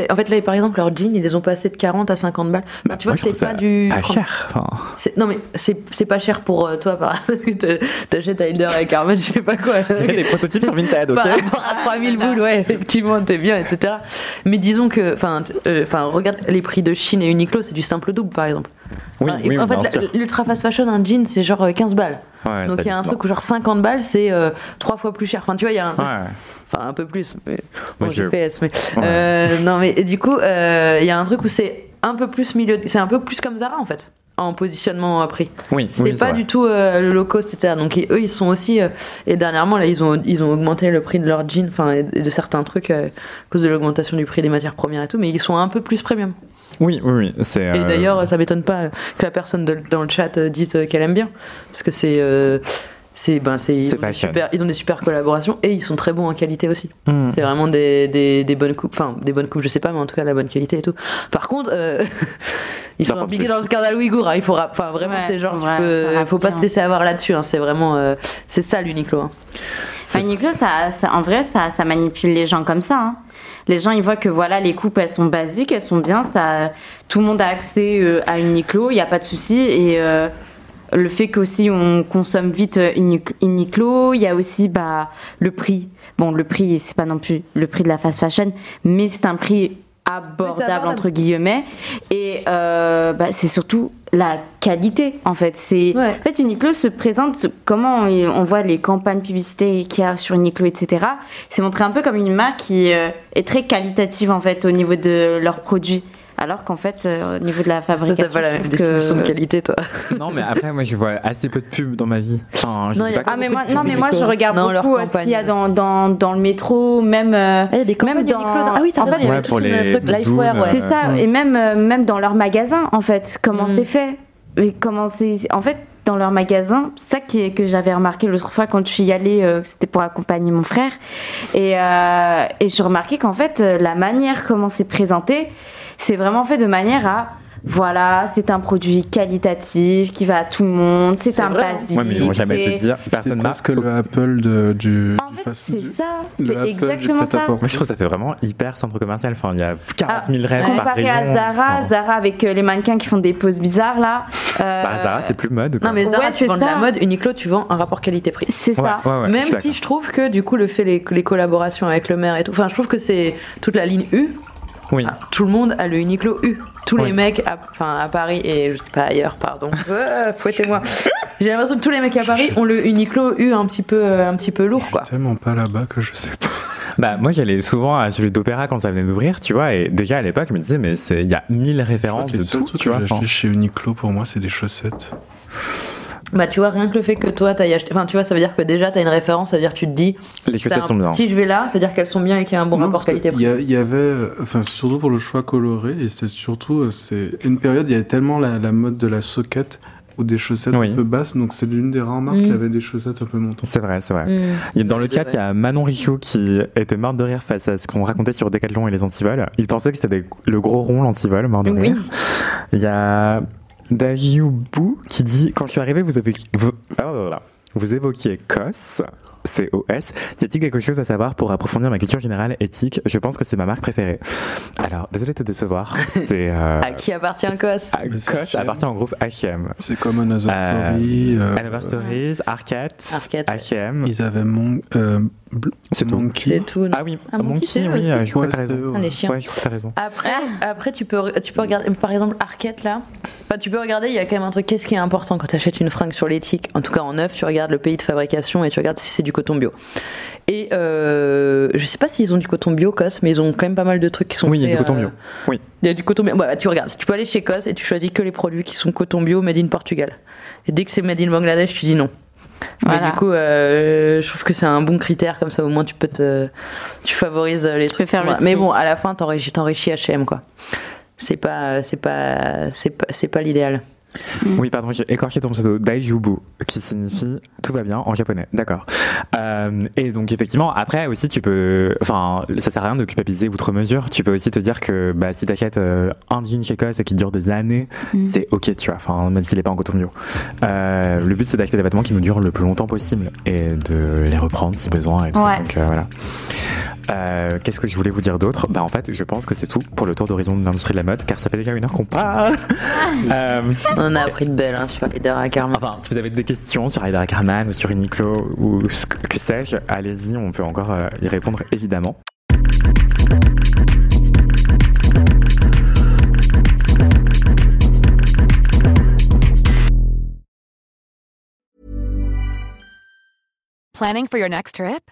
En fait, là, par exemple, leurs jeans, ils les ont passés de 40 à 50 balles. bah, tu vois c'est pas du. Pas cher. Enfin, Non, mais c'est c'est pas cher pour euh, toi, par- *laughs* parce que t'achètes à Hilder avec Armand, je sais pas quoi. il y a des prototypes sur Vinted, ok Par rapport à 3000 boules, ouais, effectivement, t'es bien, etc. Mais disons que, enfin, euh, enfin, regarde les prix de Chine et Uniqlo, c'est du simple double, par exemple. Oui, Enfin, oui, en fait, l'ultra fast fashion, un jean, c'est genre euh, 15 balles. Ouais, Donc il y a un truc où genre 50 balles, c'est euh, trois fois plus cher. Enfin, tu vois, il y a un Ouais. Enfin, un peu plus. Mais... Bon, je- GPS, mais. Ouais. Euh, non, mais du coup, euh, il y a un truc où c'est un peu plus milieu. C'est un peu plus comme Zara, en fait, en positionnement euh, prix. Oui, C'est oui, pas du tout euh, le low cost, etc. Donc et eux, ils sont aussi. euh, et dernièrement, là, ils ont, ils ont augmenté le prix de leurs jeans, enfin, et de certains trucs euh, à cause de l'augmentation du prix des matières premières et tout, mais ils sont un peu plus premium. Oui, oui, oui. C'est, Et euh, d'ailleurs, ça m'étonne pas que la personne de- dans le chat euh, dise euh, qu'elle aime bien, parce que c'est. euh, c'est ben c'est ils, C'est ont des super- ils ont des super collaborations et ils sont très bons en qualité aussi. hmm. C'est vraiment des, des, des bonnes coupes, enfin des bonnes coupes, je sais pas, mais en tout cas la bonne qualité et tout. Par contre, euh, *laughs* ils sont impliqués dans le scandale ouïghour. hein, il faut, enfin vraiment, Ouais, c'est genre, ouais, peux- faut faut pas se laisser avoir là-dessus. hein, c'est vraiment, euh, c'est ça l'Uniqlo. hein. Uniqlo, ça, ça- en vrai, ça, ça manipule les gens comme ça. Les gens, ils voient que voilà, les coupes, elles sont basiques, elles sont bien. Ça, tout le monde a accès euh, à Uniqlo, il n'y a pas de souci. Et euh, le fait qu'aussi on consomme vite euh, Uni- Uniqlo, il y a aussi bah, le prix. Bon, le prix, c'est pas non plus le prix de la fast fashion, mais c'est un prix abordable, abordable. entre guillemets. Et euh, bah, c'est surtout la qualité, en fait. C'est Ouais. en fait, Uniqlo se présente, comment on voit les campagnes publicitaires qu'il y a sur Uniqlo, etc. C'est montré un peu comme une marque qui euh, est très qualitative, en fait, au niveau de leurs produits. Alors qu'en fait, euh, au niveau de la fabrication, t'as pas la je même de qualité, toi. *laughs* Non, mais après, moi, je vois assez peu de pubs dans ma vie. Enfin, je Non, Ah, mais moi, de non, pubs mais moi, je regarde Non, beaucoup euh, ce qu'il y a dans, dans, dans le métro, même... euh, Ah, il y a des campagnes même dans-. Ah oui, t'as en fait, Ouais, pour le les truc Lifewear, doudounes, ouais. C'est ça, et même, euh, même dans leur magasin, en fait, comment Mhm. c'est fait. Et comment c'est. En fait, dans leur magasin, c'est ça qui est, que j'avais remarqué l'autre fois quand je suis allée, euh, c'était pour accompagner mon frère. Et, euh, et j'ai remarqué qu'en fait, la manière comment c'est présenté, c'est vraiment fait de manière à. Voilà, c'est un produit qualitatif qui va à tout le monde, c'est un basique. Ouais, mais ils vont jamais te dire, personne marque. presque le Apple de, du. En du fait, c'est ça, c'est exactement ça. Moi, je trouve que ça fait vraiment hyper centre commercial. Enfin, il y a 40 000 rêves par Comparé à. Zara, Enfin, Zara avec euh, les mannequins qui font des poses bizarres là. euh, bah, Zara, c'est plus mode. quoi. Non, mais Zara, Ouais, tu c'est vends de la ça. mode. Uniqlo, tu vends un rapport qualité-prix. c'est Ouais, ça. ouais, ouais, Même je si je trouve que du coup le fait les, les collaborations avec le maire et tout, enfin je trouve que c'est toute la ligne U. Oui. Tout le monde a le Uniqlo U. Tous Oui. les mecs, à, enfin à Paris et je sais pas ailleurs, pardon. *laughs* Euh, Fouettez-moi. J'ai l'impression que tous les mecs à Paris ont le Uniqlo U un petit peu, euh, un petit peu lourd quoi. Tellement pas là-bas que je sais pas. Bah, moi, j'allais souvent à celui d'Opéra quand ça venait d'ouvrir, tu vois, et déjà à l'époque, je me disais, mais c'est- il y a 1000 références de tout, tu que vois. j'ai enfin. acheté chez Uniqlo pour moi, c'est des chaussettes. Bah tu vois rien que le fait que toi t'ailles acheté, enfin tu vois ça veut dire que déjà t'as une référence, ça veut dire que tu te dis, Les c'est chaussettes un- sont bien. si je vais là, ça veut dire qu'elles sont bien et qu'il y a un bon Non, rapport parce que qualité-prix. Il y, avait, enfin surtout pour le choix coloré, et c'était surtout, euh, c'est une période, il y avait tellement la, la mode de la soquette ou des chaussettes Oui. un peu basses, donc c'est l'une des rares marques Mm. qui avait des chaussettes un peu montantes. C'est vrai, c'est vrai. Et Dans le chat, il y a Manon Richaud qui était morte de rire face à ce qu'on racontait sur Decathlon et les antivols. Il pensait que c'était des- le gros rond, l'antivol, mort de Oui. rire. Il y a Dajiubou qui dit Quand je suis arrivé, vous, avez... vous... ah, voilà. vous évoquiez COS. COS. Y a-t-il quelque chose à savoir pour approfondir ma culture générale éthique? Je pense que c'est ma marque préférée. Alors, désolé de te décevoir. *laughs* C'est. Euh... À qui appartient COS? COS appartient au groupe H&M. C'est comme Another Euh, Story. euh, Another Stories, Arcade. H&M. Ils avaient mon, euh, C'est tout. Monkey. C'est tout. Ah oui, Ah, Monkey, oui, je crois que t'as raison. c'était eux, Ah, les ouais. chiens. Ouais, je crois que t'as raison. Après, après tu, peux, tu peux regarder, par exemple, Arquette là. Enfin, tu peux regarder, il y a quand même un truc. Qu'est-ce qui est important quand tu achètes une fringue sur l'éthique? En tout cas, en neuf, tu regardes le pays de fabrication et tu regardes si c'est du coton bio. Et euh, je sais pas s'ils ont du coton bio, COS, mais ils ont quand même pas mal de trucs qui sont Oui, il y a faits, du coton euh, bio. Oui. Il y a du coton bio. Bah, tu regardes, tu peux aller chez COS et tu choisis que les produits qui sont coton bio, made in Portugal. Et dès que c'est made in Bangladesh, tu dis non. Mais du coup, euh, je trouve que c'est un bon critère, comme ça au moins tu peux te. Tu favorises les trucs. faire le Voilà. Mais bon, à la fin, t'enrichis HM quoi. C'est pas, c'est pas, c'est pas, c'est pas l'idéal. Oui, pardon, j'ai écorché ton pseudo, Daijubu, qui signifie tout va bien en japonais. D'accord. Euh, et donc, effectivement, après aussi, tu peux. Enfin, ça sert à rien de culpabiliser outre mesure. Tu peux aussi te dire que bah, si t'achètes euh, un jean chez COS et qui dure des années, Mm. c'est ok, tu vois. Enfin, même s'il est pas en coton bio. Euh, le but, c'est d'acheter des vêtements qui nous durent le plus longtemps possible et de les reprendre si besoin et tout. Ouais. Donc, voilà. Euh, Qu'est-ce que je voulais vous dire d'autre? Bah, en fait, je pense que c'est tout pour le tour d'horizon de l'industrie de la mode, car ça fait déjà une heure qu'on parle. *laughs* Euh, On a appris de belle hein, sur Eder Ackerman. Enfin, si vous avez des questions sur Ryder Ackerman ou sur Uniqlo ou ce que, que sais-je, allez-y, on peut encore euh, y répondre évidemment. Planning for your next trip?